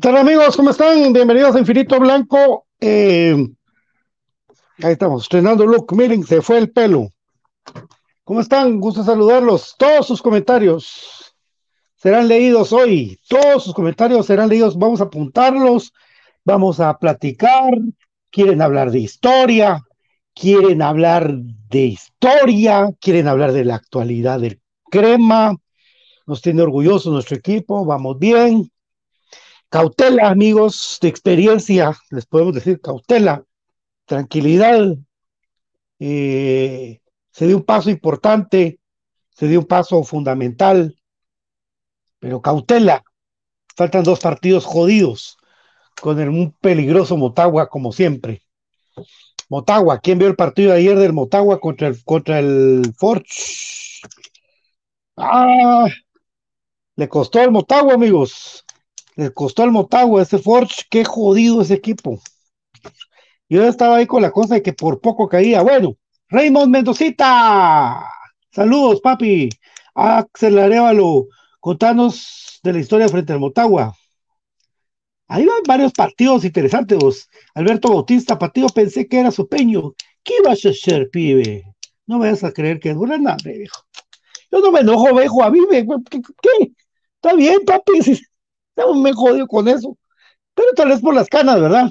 ¿Qué tal amigos? ¿Cómo están? Bienvenidos a Infinito Blanco. Eh, ahí estamos, estrenando look. Miren, se fue el pelo. ¿Cómo están? Gusto saludarlos. Todos sus comentarios serán leídos hoy. Todos sus comentarios serán leídos. Vamos a apuntarlos. Vamos a platicar. Quieren hablar de historia. Quieren hablar de historia. Quieren hablar de la actualidad del crema. Nos tiene orgulloso nuestro equipo. Vamos bien Cautela, amigos, de experiencia, les podemos decir cautela, tranquilidad. Eh, se dio un paso importante, se dio un paso fundamental, pero cautela. Faltan dos partidos jodidos con el, un peligroso Motagua, como siempre. Motagua, ¿quién vio el partido de ayer del Motagua contra el, contra el Forge? Ah, le costó el Motagua, amigos. Le costó al Motagua ese Forge, qué jodido ese equipo. Yo estaba ahí con la cosa de que por poco caía. Bueno, Raymond Mendocita, saludos, papi. Axel Arevalo, contanos de la historia frente al Motagua. Ahí van varios partidos interesantes. Alberto Bautista, partido pensé que era su peño. ¿Qué ibas a hacer, pibe? No me vas a creer que es buena nada, viejo. Yo no me enojo, viejo, a mí. ¿Qué? Está bien, papi me jodido con eso. Pero tal vez por las canas, ¿verdad?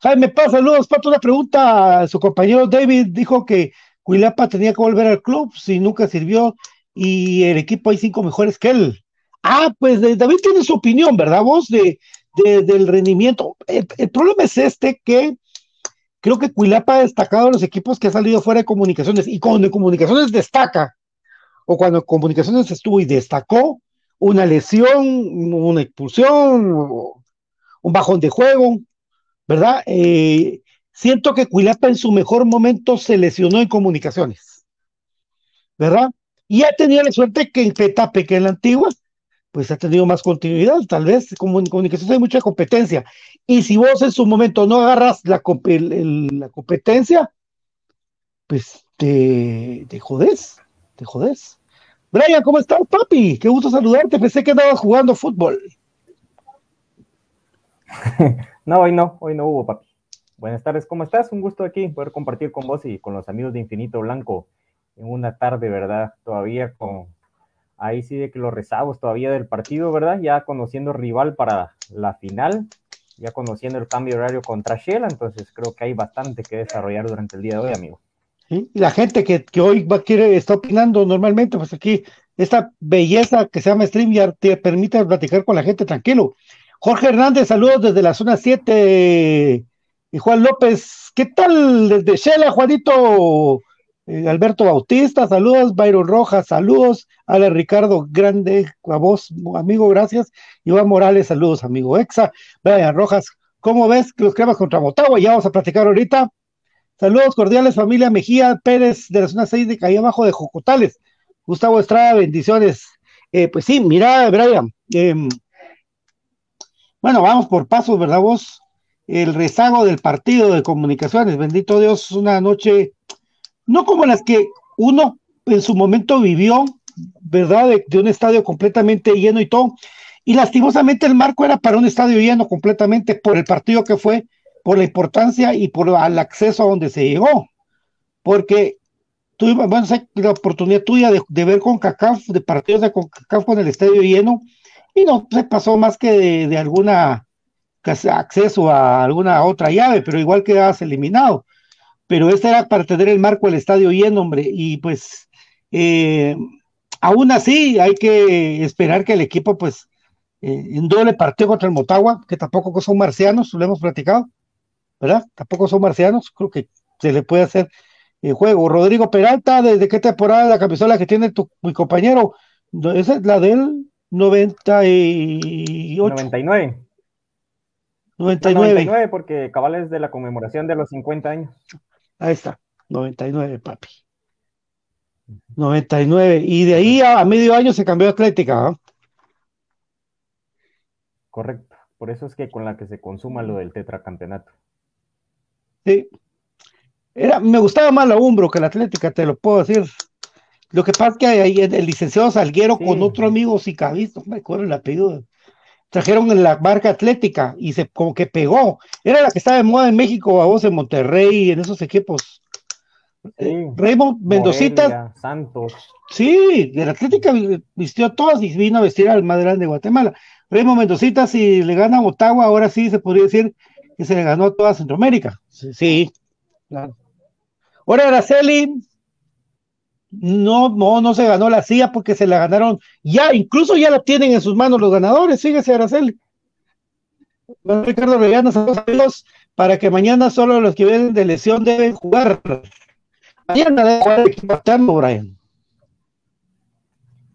Jaime Paz, saludos, Pato. Una pregunta. Su compañero David dijo que Cuilapa tenía que volver al club si nunca sirvió y el equipo hay cinco mejores que él. Ah, pues David tiene su opinión, ¿verdad? Vos de, del rendimiento. El, problema es este que creo que Cuilapa ha destacado a los equipos que ha salido fuera de comunicaciones y cuando en comunicaciones destaca o cuando comunicaciones estuvo y destacó, una lesión, una expulsión, un bajón de juego, ¿verdad? Eh, siento que Cuilapa en su mejor momento se lesionó en comunicaciones, ¿verdad? Y ha tenido la suerte que en Petape, que en la antigua, pues ha tenido más continuidad, tal vez, como en comunicaciones hay mucha competencia. Y si vos en su momento no agarras la, competencia, pues te, te jodes, te jodes. Brian, ¿cómo estás, papi? Qué gusto saludarte. Pensé que andabas jugando fútbol. no, hoy no, hoy no hubo, papi. Buenas tardes, ¿cómo estás? Un gusto aquí poder compartir con vos y con los amigos de Infinito Blanco en una tarde, ¿verdad? Todavía con ahí sí de que los rezagos todavía del partido, ¿verdad? Ya conociendo rival para la final, ya conociendo el cambio horario contra Shell, entonces creo que hay bastante que desarrollar durante el día de hoy, amigo. La gente que, hoy va, quiere, está opinando normalmente, pues aquí, esta belleza que se llama StreamYard te permite platicar con la gente tranquilo. Jorge Hernández, saludos desde la zona 7. Y Juan López, ¿qué tal desde Shela, Juanito? Eh, Alberto Bautista, saludos. Byron Rojas, saludos. Ale Ricardo Grande, a vos, amigo, gracias. Iván Morales, saludos, amigo Exa. Brian Rojas, ¿cómo ves los cremas contra Motagua? Ya vamos a platicar ahorita. Saludos cordiales, familia Mejía Pérez de la zona 6 de Calle Abajo de Jocotales. Gustavo Estrada, bendiciones. Eh, pues sí, mira, Brian. Em, bueno, vamos por pasos, ¿verdad vos? El rezago del partido de comunicaciones, bendito Dios, una noche, no como las que uno en su momento vivió, ¿verdad? De un estadio completamente lleno y todo. Y lastimosamente el marco era para un estadio lleno completamente por el partido que fue por la importancia y por el acceso a donde se llegó. Porque tuvimos bueno, la oportunidad tuya de, ver con CACAF, de partidos de CACAF con el estadio lleno, y no se pasó más que de, alguna acceso a alguna otra llave, pero igual quedabas eliminado. Pero este era para tener el marco del estadio lleno, hombre, y pues eh, aún así hay que esperar que el equipo, pues, eh, en doble partido contra el Motagua, que tampoco son marcianos, lo hemos platicado, ¿verdad? Tampoco son marcianos, creo que se le puede hacer el juego. Rodrigo Peralta, ¿desde qué temporada la camisola que tiene tu mi compañero? Esa es la del 98. 99. 99. 99 porque cabal es de la conmemoración de los 50 años. Ahí está, 99, papi. 99. Y de ahí a, medio año se cambió Atlética. ¿ah? Correcto. Por eso es que con la que se consuma lo del tetracampeonato. Sí. Era, me gustaba más la Umbro que la Atlética, te lo puedo decir. Lo que pasa es que ahí el licenciado Salguero con otro amigo Sicavisto, me acuerdo el apellido. trajeron la marca atlética y se como que pegó. Era la que estaba de moda en México, a vos en Monterrey, en esos equipos. Eh, Raymond Mendocita. Santos. Sí, de la Atlética vistió a todas y vino a vestir al más grande de Guatemala. Raymond Mendocita, si le gana a Ottawa, ahora sí se podría decir que se le ganó a toda Centroamérica. Sí, claro. Ahora Araceli, no, no, no se ganó la CIA porque se la ganaron ya, incluso ya la tienen en sus manos los ganadores, fíjese Araceli. Ricardo Reyana, saludos para que mañana solo los que vienen de lesión deben jugar. Mañana debe jugar el equipo alterno, Brian.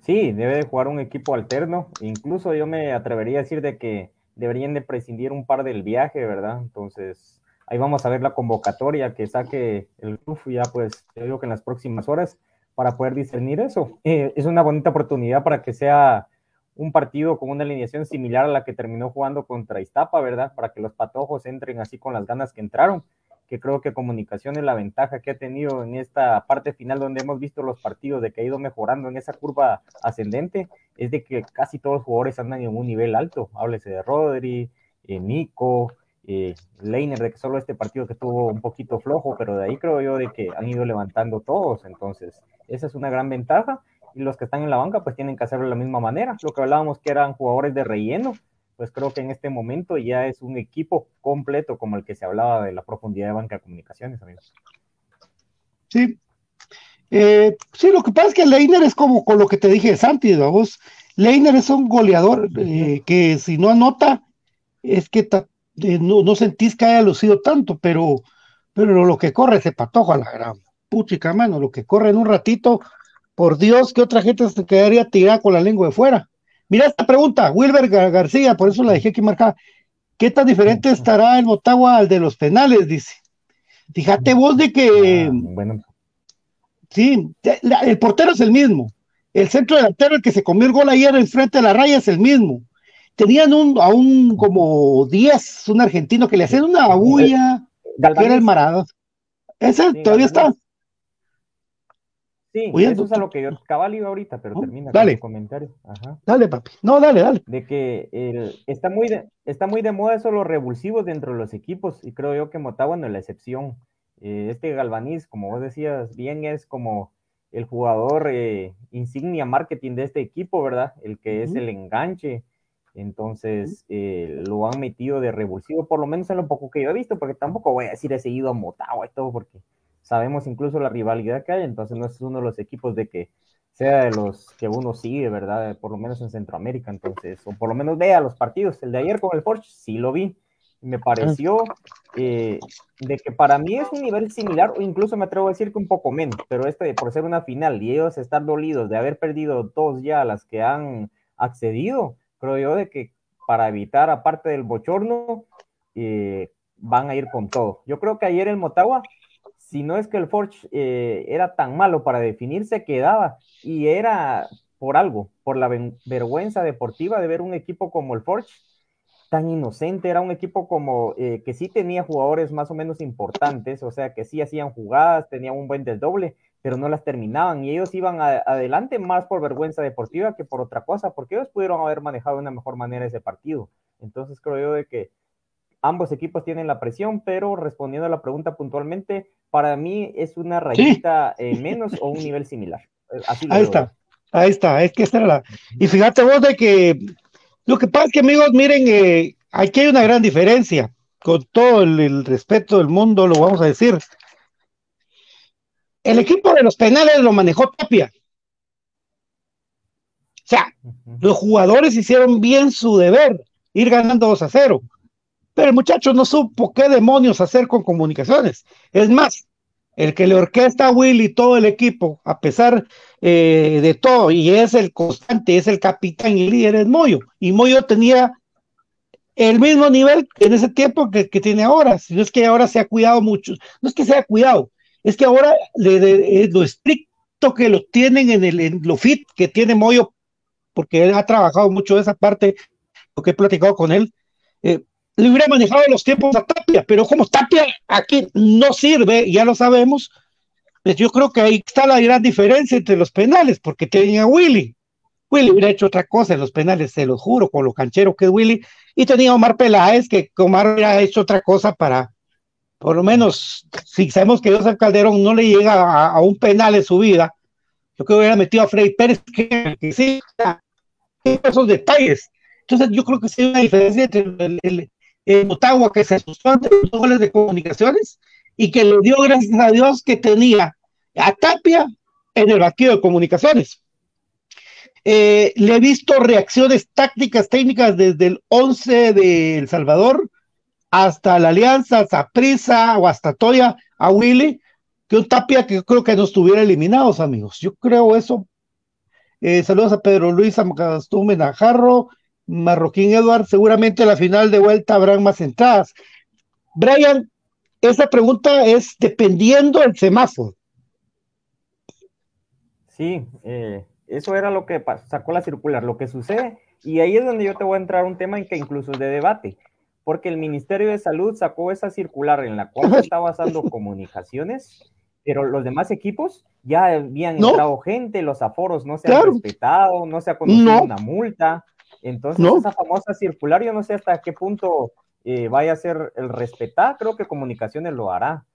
Sí, debe de jugar un equipo alterno. Incluso yo me atrevería a decir de que deberían de prescindir un par del viaje, ¿verdad? Entonces, ahí vamos a ver la convocatoria que saque el club ya pues yo digo que en las próximas horas para poder discernir eso. Eh, es una bonita oportunidad para que sea un partido con una alineación similar a la que terminó jugando contra Iztapa, ¿verdad? Para que los patojos entren así con las ganas que entraron, que creo que comunicación es la ventaja que ha tenido en esta parte final donde hemos visto los partidos de que ha ido mejorando en esa curva ascendente, es de que casi todos los jugadores andan en un nivel alto. Háblese de Rodri, eh, Nico, eh, Leiner, de que solo este partido que estuvo un poquito flojo, pero de ahí creo yo de que han ido levantando todos, entonces esa es una gran ventaja y los que están en la banca pues tienen que hacerlo de la misma manera. Lo que hablábamos que eran jugadores de relleno, pues creo que en este momento ya es un equipo completo como el que se hablaba de la profundidad de banca de comunicaciones, amigos. Sí. Eh, sí, lo que pasa es que Leiner es como con lo que te dije Santi, vos. Leiner es un goleador eh, que si no anota, es que no, sentís que haya lucido tanto, pero, pero lo que corre se patojo a la gran puchica, mano, lo que corre en un ratito, por Dios, que otra gente se quedaría tirada con la lengua de fuera. Mira esta pregunta, Wilber García, por eso la dejé aquí marcada. ¿Qué tan diferente estará el Motagua al de los penales? Dice. Fíjate vos de que. Ah, bueno. Sí, el portero es el mismo. El centro delantero, el que se comió el gol ayer enfrente de la raya, es el mismo tenían un, a un como 10, un argentino que le hacían una bulla, que era el Marado. Ese todavía está. Sí, eso es a lo que yo cabal iba ahorita, pero termina dale. con el comentario. Dale, papi. No, dale, dale. De que el, está, muy de, está muy de moda eso los revulsivos dentro de los equipos, y creo yo que Motagua no es la excepción. Eh, este Galvaniz, como vos decías bien, es como el jugador eh, insignia marketing de este equipo, ¿verdad? El que es el enganche, entonces eh, lo han metido de revulsivo, por lo menos en lo poco que yo he visto, porque tampoco voy a decir he seguido a Motagua y todo, porque sabemos incluso la rivalidad que hay, entonces no es uno de los equipos de que sea de los que uno sigue, ¿verdad? Por lo menos en Centroamérica, entonces, o por lo menos vea los partidos. El de ayer con el Porsche, sí lo vi. Me pareció eh, de que para mí es un nivel similar, o incluso me atrevo a decir que un poco menos, pero este por ser una final y ellos estar dolidos de haber perdido dos ya las que han accedido, creo yo, de que para evitar, aparte del bochorno, eh, van a ir con todo. Yo creo que ayer el Motagua, si no es que el Forge eh, era tan malo para definirse, quedaba. Y era por algo, por la vergüenza deportiva de ver un equipo como el Forge tan inocente, era un equipo como eh, que sí tenía jugadores más o menos importantes, o sea, que sí hacían jugadas, tenían un buen desdoble, pero no las terminaban. Y ellos iban adelante más por vergüenza deportiva que por otra cosa, porque ellos pudieron haber manejado de una mejor manera ese partido. Entonces creo yo de que ambos equipos tienen la presión, pero respondiendo a la pregunta puntualmente, para mí es una rayita eh, menos o un nivel similar. Eh, ahí está, ahí está, es que esta era la... Y fíjate vos de que lo que pasa es que amigos, miren, eh, aquí hay una gran diferencia, con todo el respeto del mundo, lo vamos a decir el equipo de los penales lo manejó Tapia. O sea, los jugadores hicieron bien su deber, ir ganando 2 a 0. Pero el muchacho no supo qué demonios hacer con comunicaciones. Es más, el que le orquesta a Will y todo el equipo, a pesar eh, de todo, y es el constante, es el capitán y líder, es Moyo. Y Moyo tenía el mismo nivel en ese tiempo que, que tiene ahora. Si no es que ahora se ha cuidado mucho, no es que se ha cuidado, es que ahora lo estricto que lo tienen en, el, en lo fit que tiene Moyo, porque él ha trabajado mucho esa parte, lo que he platicado con él, eh, le hubiera manejado los tiempos a Tapia, pero como Tapia aquí no sirve, ya lo sabemos, pues yo creo que ahí está la gran diferencia entre los penales, porque tienen a Willy. Willy hubiera hecho otra cosa en los penales, se lo juro, con lo canchero que es Willy. Y tenía Omar Peláez, que Omar hubiera hecho otra cosa para, por lo menos, si sabemos que José Calderón no le llega a, un penal en su vida, yo creo que hubiera metido a Freddy Pérez, que, sí, esos detalles. Entonces, yo creo que sí hay una diferencia entre el, el Motagua que se asustó ante los goles de comunicaciones y que le dio gracias a Dios que tenía a Tapia en el vacío de comunicaciones. Eh, le he visto reacciones tácticas, técnicas desde el 11 de El Salvador hasta la Alianza, Zaprisa o hasta Toya, a Willy, que un Tapia que yo creo que no estuviera eliminados, amigos. Yo creo eso. Eh, saludos a Pedro Luis Amacastume Najarro, Marroquín Eduard. Seguramente la final de vuelta habrán más entradas. Brian, esa pregunta es dependiendo del semáforo. Sí, eh, eso era lo que sacó la circular, lo que sucede, y ahí es donde yo te voy a entrar un tema en que incluso es de debate, porque el Ministerio de Salud sacó esa circular en la cual se está basando comunicaciones, pero los demás equipos ya habían entrado gente, los aforos no se han respetado, no se ha conocido una multa, entonces esa famosa circular yo no sé hasta qué punto eh, vaya a ser el respetar, creo que comunicaciones lo hará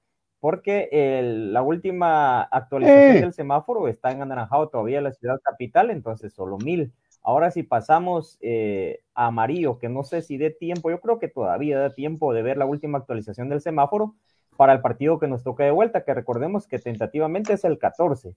porque la última actualización eh. del semáforo está en anaranjado todavía en la ciudad capital, entonces solo mil. Ahora si pasamos eh, a amarillo, que no sé si dé tiempo, yo creo que todavía da tiempo de ver la última actualización del semáforo para el partido que nos toca de vuelta, que recordemos que tentativamente es el 14.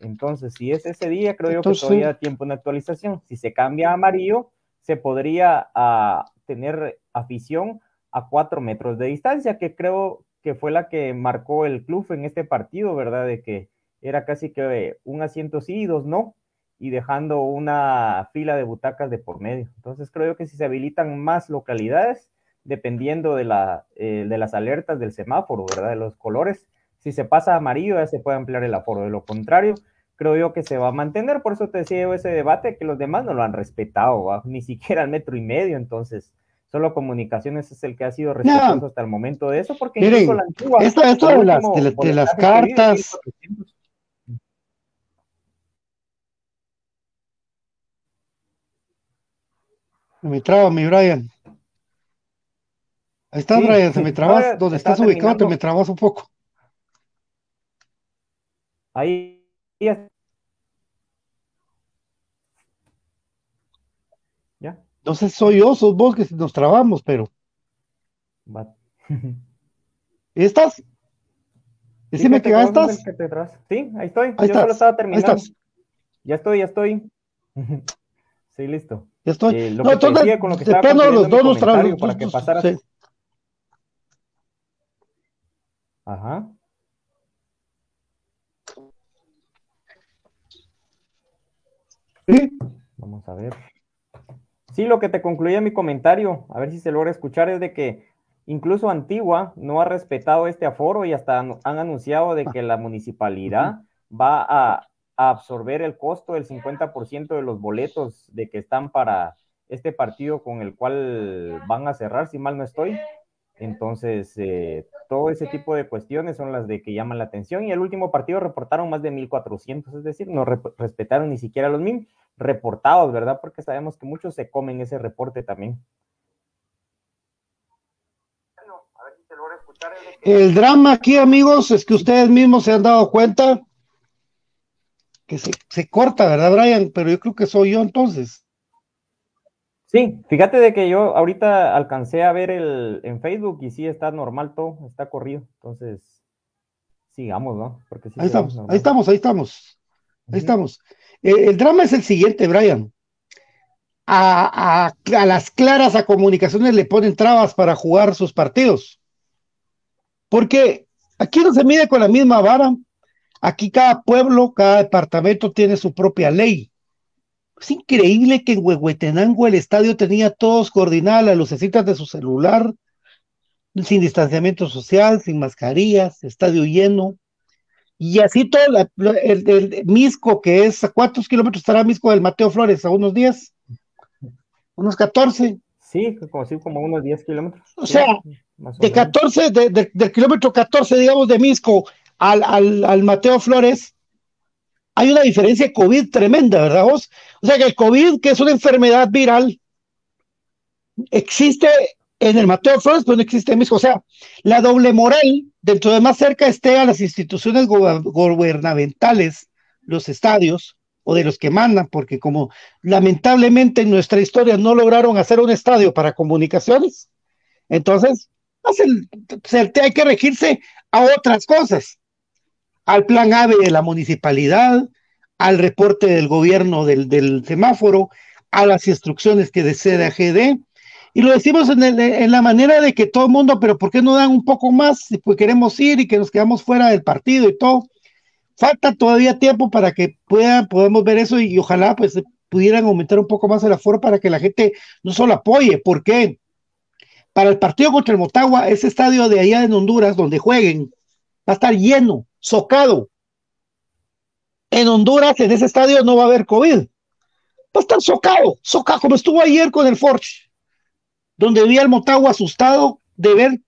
Entonces, si es ese día, creo yo que todavía da tiempo en actualización. Si se cambia a amarillo, se podría ah, tener afición a cuatro metros de distancia, que creo que fue la que marcó el club en este partido, ¿verdad? De que era casi que un asiento sí y dos no, y dejando una fila de butacas de por medio. Entonces creo que si se habilitan más localidades, dependiendo de, la, eh, de las alertas del semáforo, ¿verdad? De los colores, si se pasa a amarillo ya se puede ampliar el aforo. De lo contrario, creo yo que se va a mantener. Por eso te decía ese debate, que los demás no lo han respetado, ni siquiera el metro y medio. Entonces, Solo comunicaciones es el que ha sido respetuoso hasta el momento de eso, porque miren, la antigua, esto, de, las, de, las cartas. Me traba mi Brian. Ahí está, Brian, se me trabas. Donde estás ubicado, te me trabas un poco. Ahí. No sé, soy yo, sos vos que nos trabamos, pero. ¿Estás? Decime que ya estás. Sí, ahí estoy. yo solo estaba terminando. Ya estoy, ya estoy. sí, listo. Ya estoy. Eh, lo no, que te decía con lo que estaba los dos nos trabamos. Para que pasara. Sí. Ajá. Vamos a ver. Sí, lo que te concluía mi comentario, a ver si se logra escuchar, es de que incluso Antigua no ha respetado este aforo y hasta han, anunciado de que la municipalidad va a, absorber el costo del 50% de los boletos de que están para este partido con el cual van a cerrar, si mal no estoy. Entonces, eh, todo ese tipo de cuestiones son las de que llaman la atención y el último partido reportaron más de 1.400, es decir, no respetaron ni siquiera los 1.000 reportados, ¿verdad? Porque sabemos que muchos se comen ese reporte también. El drama aquí, amigos, es que ustedes mismos se han dado cuenta que se, corta, ¿verdad, Brian? Pero yo creo que soy yo entonces. Sí, fíjate de que yo ahorita alcancé a ver el en Facebook y sí está normal todo, está corrido. Entonces, sigamos, ¿no? Porque ahí, estamos, ahí estamos, ahí estamos, ahí estamos. Eh, el drama es el siguiente, Brian. A, las claras a comunicaciones le ponen trabas para jugar sus partidos. Porque aquí no se mide con la misma vara. Aquí cada pueblo, cada departamento tiene su propia ley. Es increíble que en Huehuetenango el estadio tenía todos coordinadas las lucecitas de su celular, sin distanciamiento social, sin mascarillas, estadio lleno. Y así todo el, Misco, que es, ¿a cuántos kilómetros estará Misco del Mateo Flores? ¿A unos 10? ¿Unos 14? Sí, como, como unos 10 kilómetros. O sea, de 14, del kilómetro 14, digamos, de Misco al, al, Mateo Flores, hay una diferencia de COVID tremenda, ¿verdad vos? O sea que el COVID, que es una enfermedad viral, existe en el Mateo Flores, pero no existe en México. O sea, la doble moral, dentro de más cerca esté a las instituciones gubernamentales, los estadios, o de los que mandan, porque como lamentablemente en nuestra historia no lograron hacer un estadio para comunicaciones, entonces hay que regirse a otras cosas, al plan AVE de la municipalidad, al reporte del gobierno del, semáforo, a las instrucciones que desea GD, y lo decimos en, la manera de que todo el mundo, pero ¿por qué no dan un poco más? Si pues queremos ir y que nos quedamos fuera del partido y todo. Falta todavía tiempo para que puedan, podamos ver eso y, ojalá pues pudieran aumentar un poco más el aforo para que la gente no solo apoye, ¿por qué? Para el partido contra el Motagua, ese estadio de allá en Honduras, donde jueguen, va a estar lleno, socado. En Honduras, en ese estadio no va a haber COVID. Va a estar socado, socado, como estuvo ayer con el Forge donde vi al Motagua asustado de ver,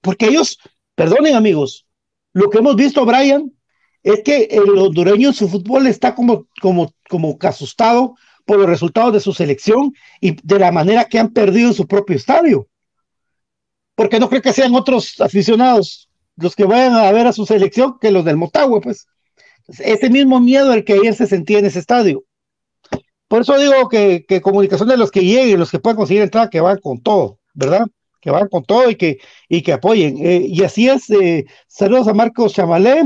porque ellos, perdonen amigos, lo que hemos visto, Brian, es que el hondureño en su fútbol está como, como, como asustado por los resultados de su selección y de la manera que han perdido en su propio estadio. Porque no creo que sean otros aficionados los que vayan a ver a su selección que los del Motagua, pues. Ese mismo miedo el que ayer se sentía en ese estadio. Por eso digo que, comunicación de los que lleguen, los que puedan conseguir entrada, que van con todo, ¿verdad? Que van con todo y que, y que apoyen. Eh, y así es. Eh, saludos a Marcos Chamalé.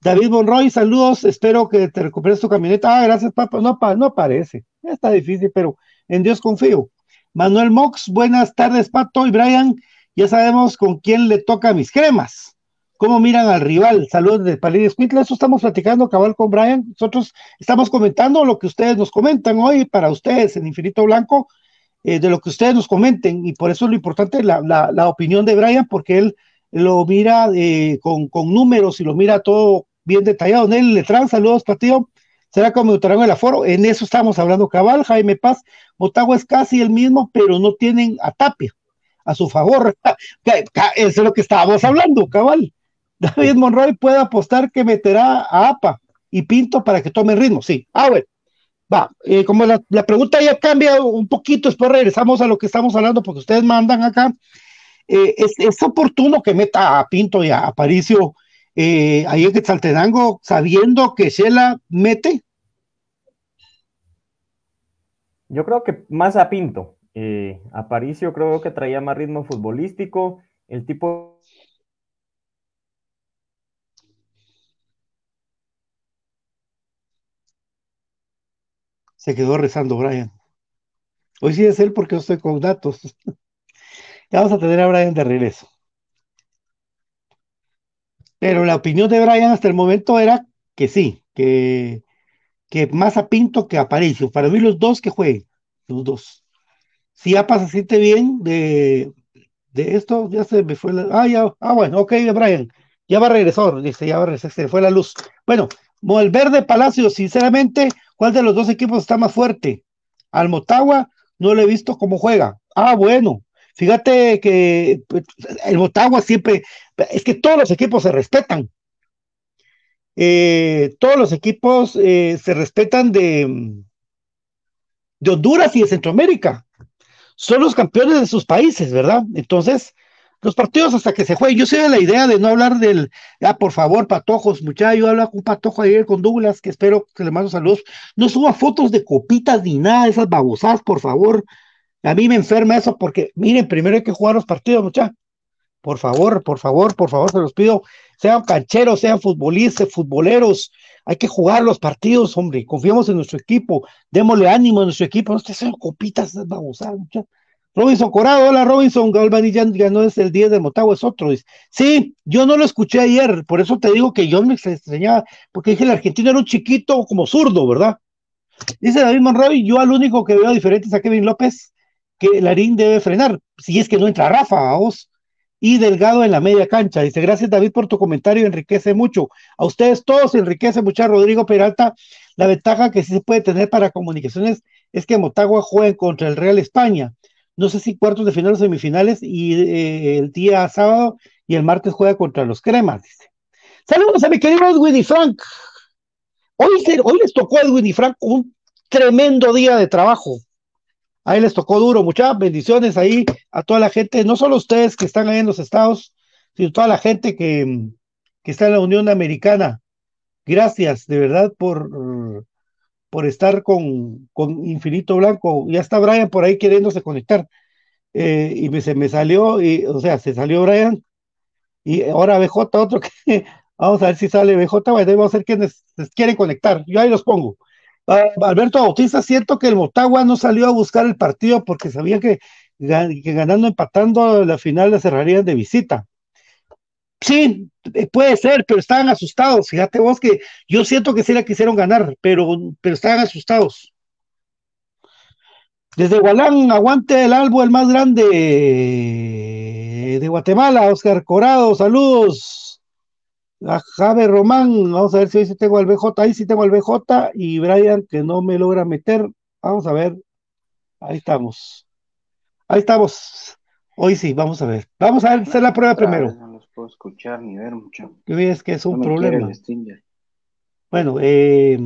David Monroy, saludos. Espero que te recuperes tu camioneta. Ah, gracias, papá. No, no aparece. Está difícil, pero en Dios confío. Manuel Mox, buenas tardes, Pato y Brian. Ya sabemos con quién le toca mis cremas cómo miran al rival. Saludos de Palillo Escuintla, eso estamos platicando cabal con Brian. Nosotros estamos comentando lo que ustedes nos comentan hoy para ustedes en Infinito Blanco, eh, de lo que ustedes nos comenten, y por eso es lo importante la, la, opinión de Brian, porque él lo mira eh, con, con, números y lo mira todo bien detallado. En él le traen saludos, Patillo. ¿Será como en el aforo? En eso estamos hablando cabal, Jaime Paz. Motagua es casi el mismo, pero no tienen a Tapia a su favor. Eso es lo que estábamos hablando, cabal. David Monroy puede apostar que meterá a APA y Pinto para que tome ritmo. Sí, ah, bueno. Va, eh, como la, pregunta ya cambia un poquito, después regresamos a lo que estamos hablando, porque ustedes mandan acá. Eh, es, oportuno que meta a Pinto y a Aparicio eh, ahí en Quetzaltenango, sabiendo que Shela mete. Yo creo que más a Pinto. Aparicio creo que traía más ritmo futbolístico. El tipo Se quedó rezando Brian. Hoy sí es él porque yo estoy con datos. ya vamos a tener a Brian de regreso. Pero la opinión de Brian hasta el momento era que sí, que, que más a Pinto que a Aparicio. Para mí los dos que jueguen, los dos. Si ya pasa, siente bien de, de esto, ya se me fue la... Ah, ya, ah, bueno, ok, Brian, ya va a regresar, dice, ya va a regresar, se fue la luz. Bueno, el verde Palacio, sinceramente, ¿Cuál de los dos equipos está más fuerte? Al Motagua no lo he visto cómo juega. Ah, bueno. Fíjate que pues, el Motagua siempre, es que todos los equipos se respetan. Eh, todos los equipos eh, se respetan de, de Honduras y de Centroamérica. Son los campeones de sus países, ¿verdad? Entonces, los partidos hasta que se jueguen. Yo sé de la idea de no hablar del, ah, por favor, patojos, muchachos, yo hablaba con un patojo ayer con Douglas, que espero que le mando saludos. No suba fotos de copitas ni nada de esas babosadas, por favor. A mí me enferma eso porque, miren, primero hay que jugar los partidos, muchachos. Por favor, por favor, por favor, se los pido. Sean cancheros, sean futbolistas, futboleros. Hay que jugar los partidos, hombre. Confiamos en nuestro equipo. Démosle ánimo a nuestro equipo. No sean copitas, babosadas. Robinson Corado, hola Robinson, Galvani ya, no es el 10 de Motagua, es otro. Sí, yo no lo escuché ayer, por eso te digo que yo me extrañaba, porque dije el argentino era un chiquito como zurdo, ¿verdad? Dice David Monroy, yo al único que veo diferente es a Kevin López, que Larín debe frenar, si es que no entra Rafa, a vos. Y Delgado en la media cancha. Dice, gracias David por tu comentario, enriquece mucho. A ustedes todos enriquece mucho. Rodrigo Peralta, la ventaja que sí se puede tener para comunicaciones es que Motagua juega contra el Real España no sé si cuartos de final o semifinales, y eh, el día sábado y el martes juega contra los cremas, dice. Saludos a mi querido Winnie Frank. Hoy, hoy les tocó a Edwin y Franco un tremendo día de trabajo. Ahí les tocó duro, muchas bendiciones ahí a toda la gente, no solo ustedes que están ahí en los estados, sino toda la gente que, que está en la Unión Americana. Gracias, de verdad, por, por estar con, con Infinito Blanco. Ya está Brian por ahí queriéndose conectar. Eh, y me, se me salió, y, o sea, se salió Brian, y ahora BJ, otro que, vamos a ver si sale BJ, vamos a ver quiénes quieren conectar, yo ahí los pongo. Ah, Alberto Bautista, siento que el Motagua no salió a buscar el partido porque sabía que, ganando, empatando la final la cerrarían de visita. Sí, eh, puede ser, pero estaban asustados. Fíjate vos que yo siento que sí la quisieron ganar, pero, pero estaban asustados. Desde Gualán, aguante el albo, el más grande de Guatemala, Oscar Corado, saludos. A Javier Román, vamos a ver si hoy sí tengo al BJ, ahí sí tengo al BJ y Brian que no me logra meter. Vamos a ver, ahí estamos. Ahí estamos. Hoy sí, vamos a ver. Vamos a hacer la prueba primero puedo escuchar ni ver mucho. ¿Qué es que es un problema? Bueno, eh,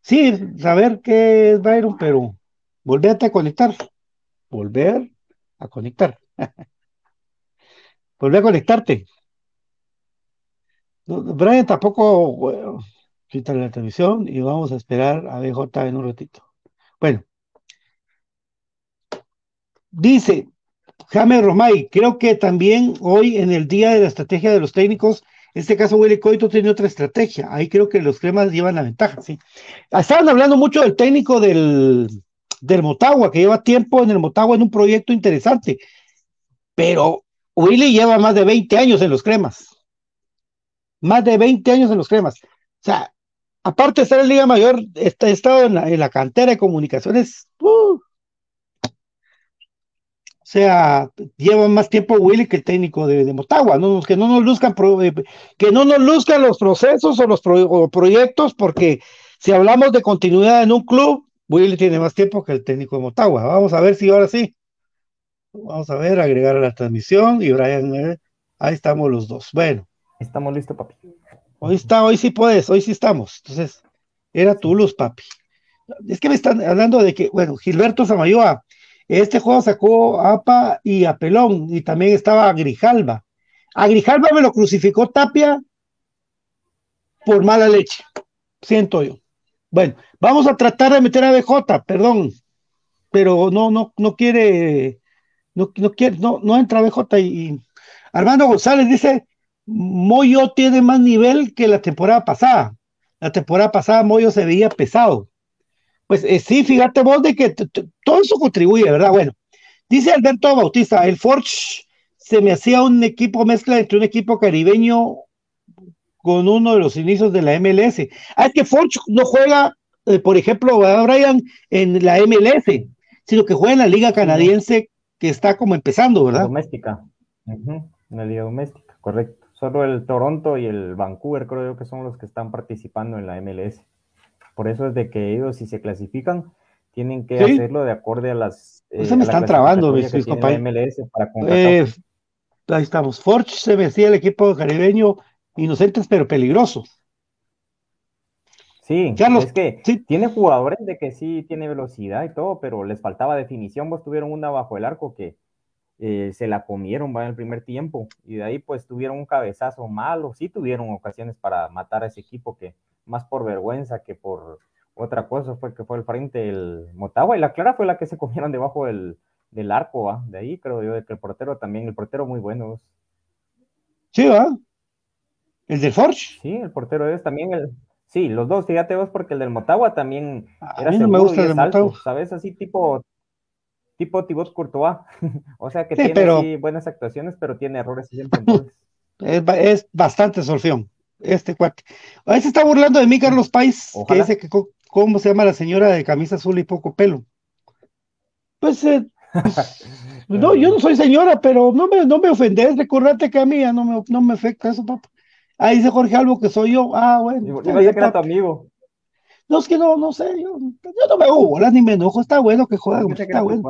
sí, saber qué es Byron, pero volverte a conectar. Volver a conectar. Volver a conectarte. Brian tampoco, bueno, la televisión y vamos a esperar a BJ en un ratito. Bueno, dice, Jaime Romay, creo que también hoy en el día de la estrategia de los técnicos, en este caso Willy Coito tiene otra estrategia. Ahí creo que los cremas llevan la ventaja, sí. Estaban hablando mucho del técnico del, del Motagua, que lleva tiempo en el Motagua en un proyecto interesante. Pero Willy lleva más de 20 años en los cremas. Más de 20 años en los cremas. O sea, aparte de estar en Liga Mayor, he estado en la, cantera de comunicaciones. Uh, o sea, lleva más tiempo Willy que el técnico de, Motagua, que no nos luzcan eh, que no nos luzcan los procesos o los proyectos, porque si hablamos de continuidad en un club, Willy tiene más tiempo que el técnico de Motagua. Vamos a ver si ahora sí. Vamos a ver, agregar a la transmisión y Brian, eh, ahí estamos los dos. Bueno. Estamos listos, papi. Hoy está, hoy sí puedes, hoy sí estamos. Entonces, era tu luz, papi. Es que me están hablando de que, bueno, Gilberto Samayoa, este juego sacó a APA y a Pelón, y también estaba a Grijalba. A Grijalba me lo crucificó Tapia por mala leche, siento yo. Bueno, vamos a tratar de meter a BJ, perdón, pero no, no, no quiere, no, no quiere, no, no entra BJ y, Armando González dice, Moyo tiene más nivel que la temporada pasada. La temporada pasada Moyo se veía pesado. Pues eh, sí, fíjate vos de que todo eso contribuye, ¿verdad? Bueno, dice Alberto Bautista, el Forge se me hacía un equipo mezcla entre un equipo caribeño con uno de los inicios de la MLS. Ah, es que Forge no juega, eh, por ejemplo, Brian, en la MLS, sino que juega en la liga canadiense que está como empezando, ¿verdad? Doméstica. En la liga doméstica, correcto. Solo el Toronto y el Vancouver creo yo que son los que están participando en la MLS. Por eso es de que ellos, si se clasifican, tienen que hacerlo de acuerdo a las. Eh, se me están trabando, mis, MLS para eh, ahí estamos. Forge se decía el equipo caribeño inocentes pero peligrosos. Sí, Carlos, es que tiene jugadores de que sí tiene velocidad y todo, pero les faltaba definición. Vos tuvieron una bajo el arco que eh, se la comieron en el primer tiempo y de ahí pues tuvieron un cabezazo malo. Sí tuvieron ocasiones para matar a ese equipo que más por vergüenza que por otra cosa, fue que fue el frente el Motagua y la Clara fue la que se comieron debajo del, del arco, de ahí creo yo, de que el portero también, el portero muy bueno. Sí, va. ¿El de Forge? Sí, el portero es también el. Sí, los dos, fíjate vos, porque el del Motagua también a mí no me gusta el Motagua. ¿sabes? Así tipo tipo Thibaut Courtois. o sea que tiene buenas actuaciones, pero tiene errores siempre. es, es bastante solución este cuate. Ahí se está burlando de mí Carlos Pais, que dice que cómo se llama la señora de camisa azul y poco pelo. Pues, eh, pues no, yo no soy señora, pero no me, no me ofendes, recordate que a mí ya no me, no me afecta eso, papá. Ahí dice Jorge Albo que soy yo. Ah, bueno. Yo que era tu amigo. No, es que no, no sé, yo, yo no me hago bolas ni me enojo, está bueno que juega, está bueno.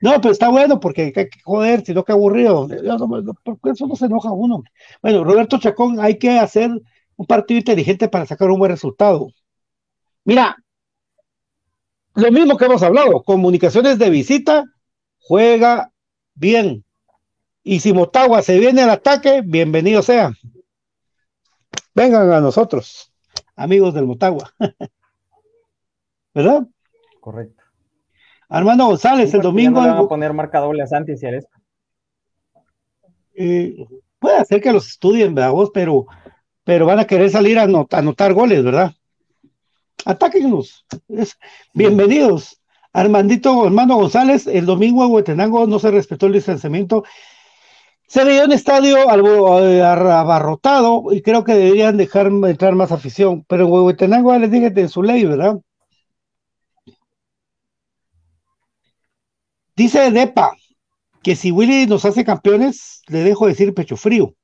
No, pero está bueno porque que joder, sino que aburrido. Porque eso no se enoja uno. Bueno, Roberto Chacón, hay que hacer un partido inteligente para sacar un buen resultado. Mira, lo mismo que hemos hablado, comunicaciones de visita, juega bien. Y si Motagua se viene al ataque, bienvenido sea. Vengan a nosotros, amigos del Motagua. ¿Verdad? Correcto. Armando González, el domingo. No a poner marca doble a Santi si eres. Eh, puede ser que los estudien, ¿verdad? Vos? Pero, pero van a querer salir a anotar, goles, ¿verdad? Atáquenos. bienvenidos. Armandito Armando González, el domingo en Huetenango no se respetó el distanciamiento. Se veía un estadio eh, abarrotado y creo que deberían dejar entrar más afición. Pero en Huehuetenango les dije en su ley, ¿verdad? Dice Depa que si Willy nos hace campeones, le dejo decir pecho frío.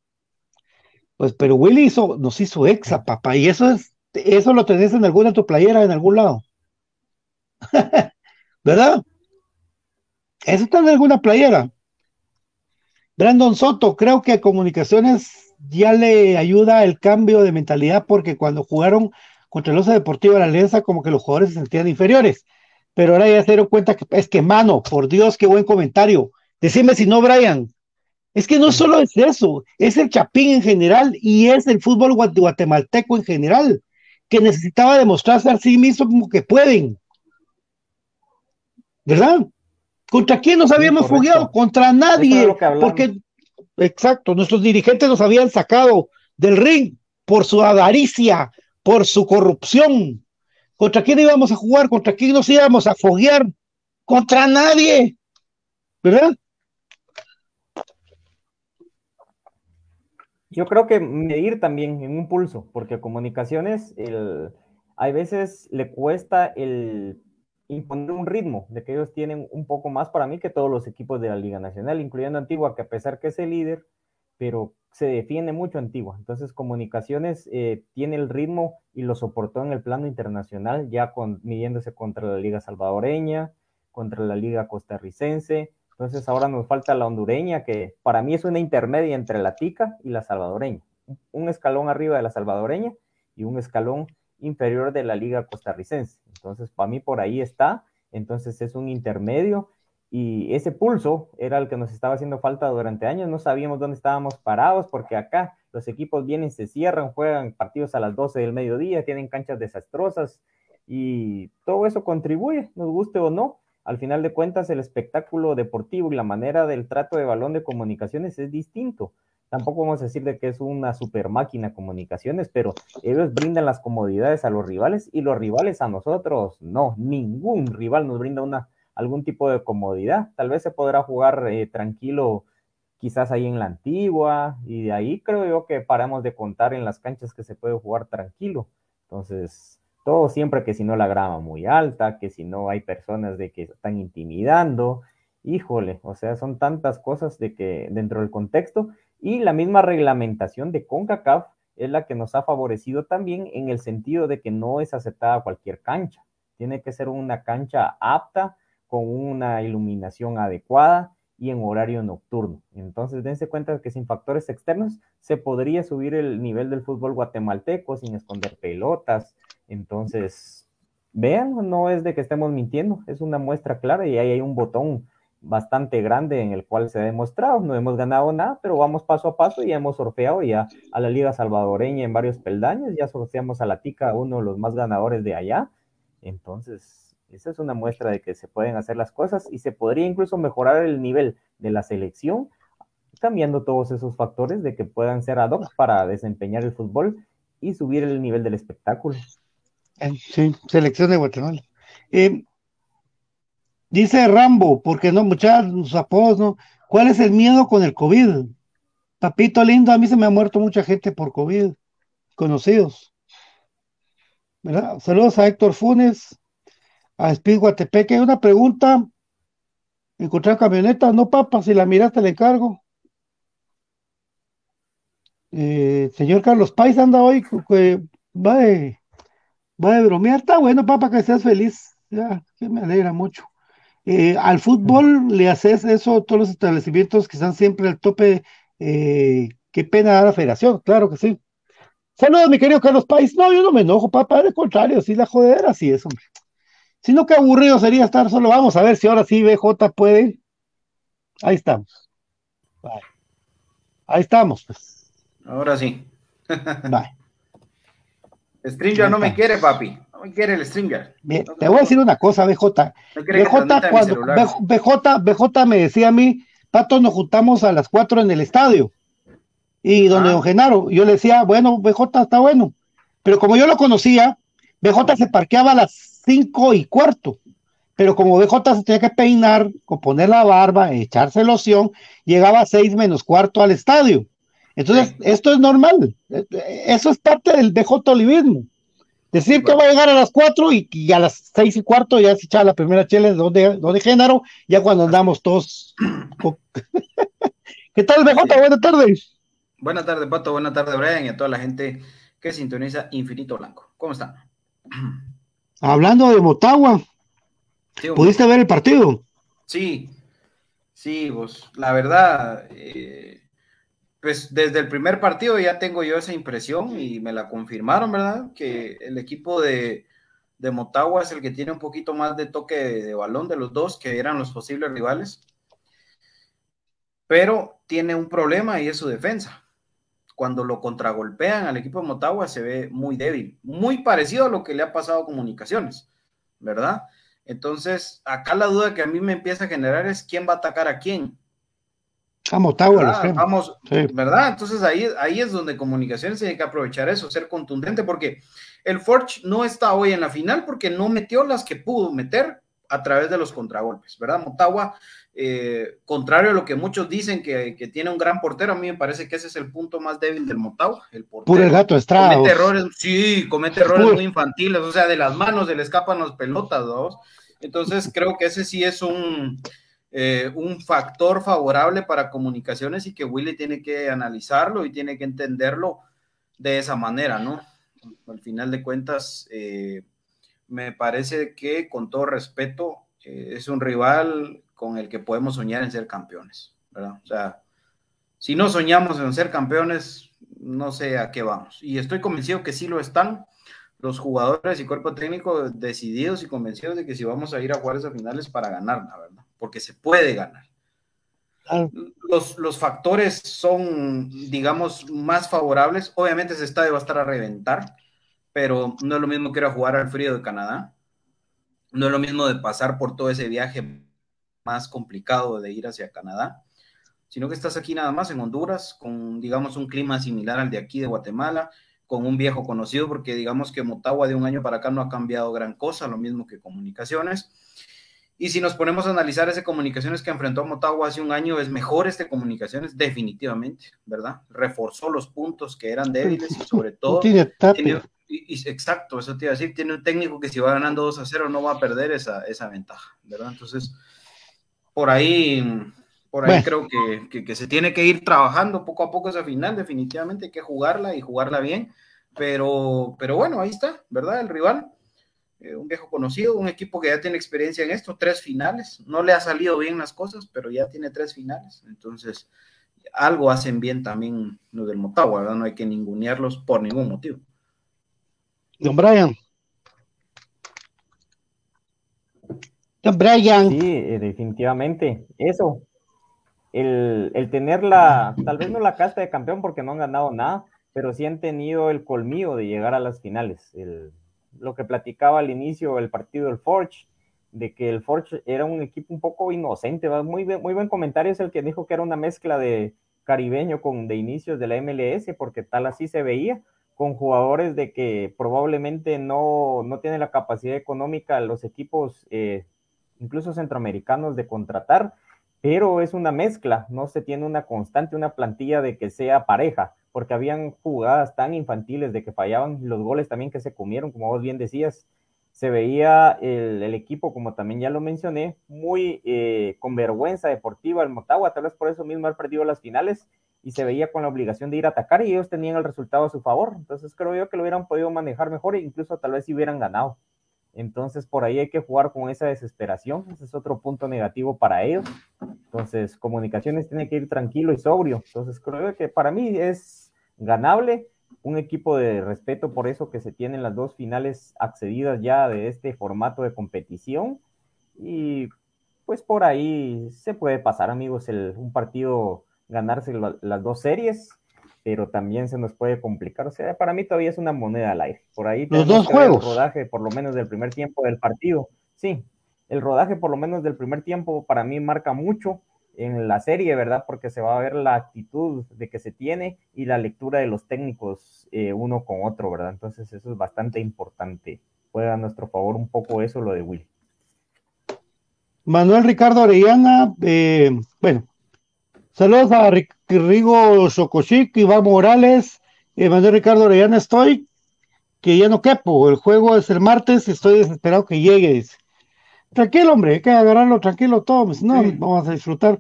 Pues, pero Willy hizo, nos hizo exa, papá, y eso es, eso lo tenés en alguna tu playera, en algún lado. ¿Verdad? Eso está en alguna playera. Brandon Soto, creo que Comunicaciones ya le ayuda el cambio de mentalidad porque cuando jugaron contra el Osa Deportivo de la Alianza, como que los jugadores se sentían inferiores pero ahora ya se dieron cuenta que es que, mano, por Dios, qué buen comentario. Decime si no, Brian. Es que no solo es eso, es el Chapín en general y es el fútbol guatemalteco en general, que necesitaba demostrarse a sí mismo como que pueden. ¿Verdad? ¿Contra quién nos habíamos fugiado? Contra nadie. Porque, exacto, nuestros dirigentes nos habían sacado del ring por su avaricia, por su corrupción, ¿Contra quién íbamos a jugar? ¿Contra quién nos íbamos a foguear? Contra nadie. ¿Verdad? Yo creo que medir también en un pulso, porque comunicaciones, el, hay veces le cuesta el imponer un ritmo, de que ellos tienen un poco más para mí que todos los equipos de la Liga Nacional, incluyendo Antigua, que a pesar que es el líder, pero se defiende mucho Antigua. Entonces, Comunicaciones eh, tiene el ritmo y lo soportó en el plano internacional, ya con, midiéndose contra la Liga Salvadoreña, contra la Liga Costarricense. Entonces, ahora nos falta la hondureña, que para mí es una intermedia entre la tica y la salvadoreña. Un escalón arriba de la salvadoreña y un escalón inferior de la Liga Costarricense. Entonces, para mí por ahí está. Entonces, es un intermedio y ese pulso era el que nos estaba haciendo falta durante años. No sabíamos dónde estábamos parados porque acá los equipos vienen, se cierran, juegan partidos a las 12 del mediodía, tienen canchas desastrosas y todo eso contribuye, nos guste o no. Al final de cuentas, el espectáculo deportivo y la manera del trato de balón de comunicaciones es distinto. Tampoco vamos a decir de que es una super máquina comunicaciones, pero ellos brindan las comodidades a los rivales y los rivales a nosotros no. Ningún rival nos brinda una algún tipo de comodidad. Tal vez se podrá jugar eh, tranquilo quizás ahí en la antigua y de ahí creo yo que paramos de contar en las canchas que se puede jugar tranquilo. Entonces, todo siempre que si no la grama muy alta, que si no hay personas de que están intimidando, híjole, o sea, son tantas cosas de que dentro del contexto y la misma reglamentación de CONCACAF es la que nos ha favorecido también en el sentido de que no es aceptada cualquier cancha. Tiene que ser una cancha apta con una iluminación adecuada y en horario nocturno. Entonces, dense cuenta que sin factores externos se podría subir el nivel del fútbol guatemalteco sin esconder pelotas. Entonces, vean, no es de que estemos mintiendo, es una muestra clara y ahí hay un botón bastante grande en el cual se ha demostrado, no hemos ganado nada, pero vamos paso a paso y hemos sorteado ya a la Liga Salvadoreña en varios peldaños, ya sorteamos a la TICA, uno de los más ganadores de allá. Entonces, esa es una muestra de que se pueden hacer las cosas y se podría incluso mejorar el nivel de la selección, cambiando todos esos factores de que puedan ser ad hoc para desempeñar el fútbol y subir el nivel del espectáculo. Eh, sí, selección de Guatemala. Eh, dice Rambo, porque no, muchachos, apodos, ¿no? ¿Cuál es el miedo con el COVID? Papito lindo, a mí se me ha muerto mucha gente por COVID, conocidos. Saludos a Héctor Funes, a Speed Guatepeque. Una pregunta. Encontrar camioneta, no papa, si la miraste le encargo. Eh, señor Carlos Pais anda hoy, va de, va de bromear, está bueno, papá, que seas feliz, ya, que me alegra mucho. Eh, al fútbol le haces eso a todos los establecimientos que están siempre al tope, eh, qué pena da la federación, claro que sí. Saludos, mi querido Carlos País. No, yo no me enojo, papá, al contrario, sí, la jodera, sí es, hombre. Si no, qué aburrido sería estar solo. Vamos a ver si ahora sí BJ puede. Ahí estamos. Bye. Ahí estamos, pues. Ahora sí. Bye. Stringer no me quiere, papi. No me quiere el Stringer. Bien, te voy a decir una cosa, BJ. No que BJ, cuando. BJ, BJ me decía a mí, Pato, nos juntamos a las 4 en el estadio. Y donde Ah. don Genaro, yo le decía, bueno, BJ está bueno. Pero como yo lo conocía, BJ se parqueaba a las 5 y cuarto. Pero como BJ se tenía que peinar, poner la barba, echarse loción, llegaba a 6 menos cuarto al estadio. Entonces, Sí. esto es normal. Eh, eh, Eso es parte del BJ olivismo. Decir que va a llegar a las 4 y, y a las 6 y cuarto ya se echaba la primera chela donde, donde Génaro, ya cuando andamos todos. ¿Qué tal, BJ? Buenas tardes. Buenas tardes, Pato. Buenas tardes, Brian, y a toda la gente que sintoniza Infinito Blanco. ¿Cómo están? Hablando de Motagua, Sí. ¿pudiste ver el partido? Sí, sí, vos, la verdad, eh, pues desde el primer partido ya tengo yo esa impresión y me la confirmaron, ¿verdad? Que el equipo de, de Motagua es el que tiene un poquito más de toque de, de balón de los dos, que eran los posibles rivales, pero tiene un problema y es su defensa. Cuando lo contragolpean al equipo de Motagua se ve muy débil, muy parecido a lo que le ha pasado a Comunicaciones, ¿verdad? Entonces, acá la duda que a mí me empieza a generar es quién va a atacar a quién. A Motagua, ¿verdad? creo. Vamos, Sí. ¿verdad? Entonces ahí, ahí es donde comunicaciones tiene que aprovechar eso, ser contundente, porque el Forge no está hoy en la final porque no metió las que pudo meter a través de los contragolpes, ¿verdad? Motagua, eh, contrario a lo que muchos dicen que, que tiene un gran portero, a mí me parece que ese es el punto más débil del Motagua, el portero. Puro el gato Estrada. Comete errores, sí, comete errores Puro. muy infantiles, o sea, de las manos se le escapan las pelotas, ¿no? Entonces creo que ese sí es un, eh, un factor favorable para comunicaciones y que Willy tiene que analizarlo y tiene que entenderlo de esa manera, ¿no? Al final de cuentas, eh, me parece que con todo respeto es un rival con el que podemos soñar en ser campeones, ¿verdad? O sea, si no soñamos en ser campeones, no sé a qué vamos. Y estoy convencido que sí lo están los jugadores y cuerpo técnico decididos y convencidos de que si vamos a ir a jugar esas finales para ganar, la verdad, porque se puede ganar. Los, los factores son, digamos, más favorables. Obviamente ese estadio va a estar a reventar, pero no es lo mismo que ir a jugar al frío de Canadá. No es lo mismo de pasar por todo ese viaje más complicado de ir hacia Canadá, sino que estás aquí nada más en Honduras, con, digamos, un clima similar al de aquí de Guatemala, con un viejo conocido, porque digamos que Motagua de un año para acá no ha cambiado gran cosa, lo mismo que Comunicaciones. Y si nos ponemos a analizar ese Comunicaciones que enfrentó Motagua hace un año, es mejor este Comunicaciones, definitivamente, ¿verdad? Reforzó los puntos que eran débiles y sobre todo... tiene tapia. tiene- y- y- exacto, eso te iba a decir, tiene un técnico que si va ganando 2 a 0 no va a perder esa, esa ventaja, ¿verdad? Entonces, por ahí, por ahí Bueno. creo que, que- que se tiene que ir trabajando poco a poco esa final, definitivamente hay que jugarla y jugarla bien, pero, pero bueno, ahí está, ¿verdad? El rival, eh, un viejo conocido, un equipo que ya tiene experiencia en esto, tres finales, no le ha salido bien las cosas, pero ya tiene tres finales, entonces algo hacen bien también los del Motagua, ¿verdad? No hay que ningunearlos por ningún motivo. Don Brian. Brian. Sí, eh, definitivamente. Eso. El, el tener la, tal vez no la casta de campeón porque no han ganado nada, pero sí han tenido el colmillo de llegar a las finales. Lo que platicaba al inicio del partido del Forge, de que el Forge era un equipo un poco inocente. ¿va? Muy, muy buen comentario es el que dijo que era una mezcla de caribeño con de inicios de la MLS, porque tal así se veía con jugadores de que probablemente no, no tienen la capacidad económica los equipos, eh, incluso centroamericanos, de contratar, pero es una mezcla, no se tiene una constante, una plantilla de que sea pareja, porque habían jugadas tan infantiles de que fallaban los goles también que se comieron, como vos bien decías, se veía el, equipo, como también ya lo mencioné, muy eh, con vergüenza deportiva el Motagua, tal vez por eso mismo haber perdido las finales, y se veía con la obligación de ir a atacar y ellos tenían el resultado a su favor. Entonces creo yo que lo hubieran podido manejar mejor e incluso tal vez si hubieran ganado. Entonces por ahí hay que jugar con esa desesperación. Ese es otro punto negativo para ellos. Entonces comunicaciones tiene que ir tranquilo y sobrio. Entonces creo que para mí es ganable un equipo de respeto por eso que se tienen las dos finales accedidas ya de este formato de competición. Y pues por ahí se puede pasar, amigos, el, un partido, ganarse las dos series, pero también se nos puede complicar. O sea, para mí todavía es una moneda al aire. Por ahí los dos juegos. El rodaje, por lo menos del primer tiempo del partido. Sí, el rodaje, por lo menos del primer tiempo, para mí marca mucho en la serie, ¿verdad? Porque se va a ver la actitud de que se tiene y la lectura de los técnicos eh, uno con otro, ¿verdad? Entonces eso es bastante importante. Puede a nuestro favor un poco eso lo de Will. Manuel Ricardo Orellana, eh, bueno, saludos a Rigo Xocochic, Iván Morales, eh, Manuel Ricardo Orellana, estoy, que ya no quepo, el juego es el martes, estoy desesperado que llegue, Tranquilo, hombre, hay que agarrarlo tranquilo todo, no, vamos a disfrutar.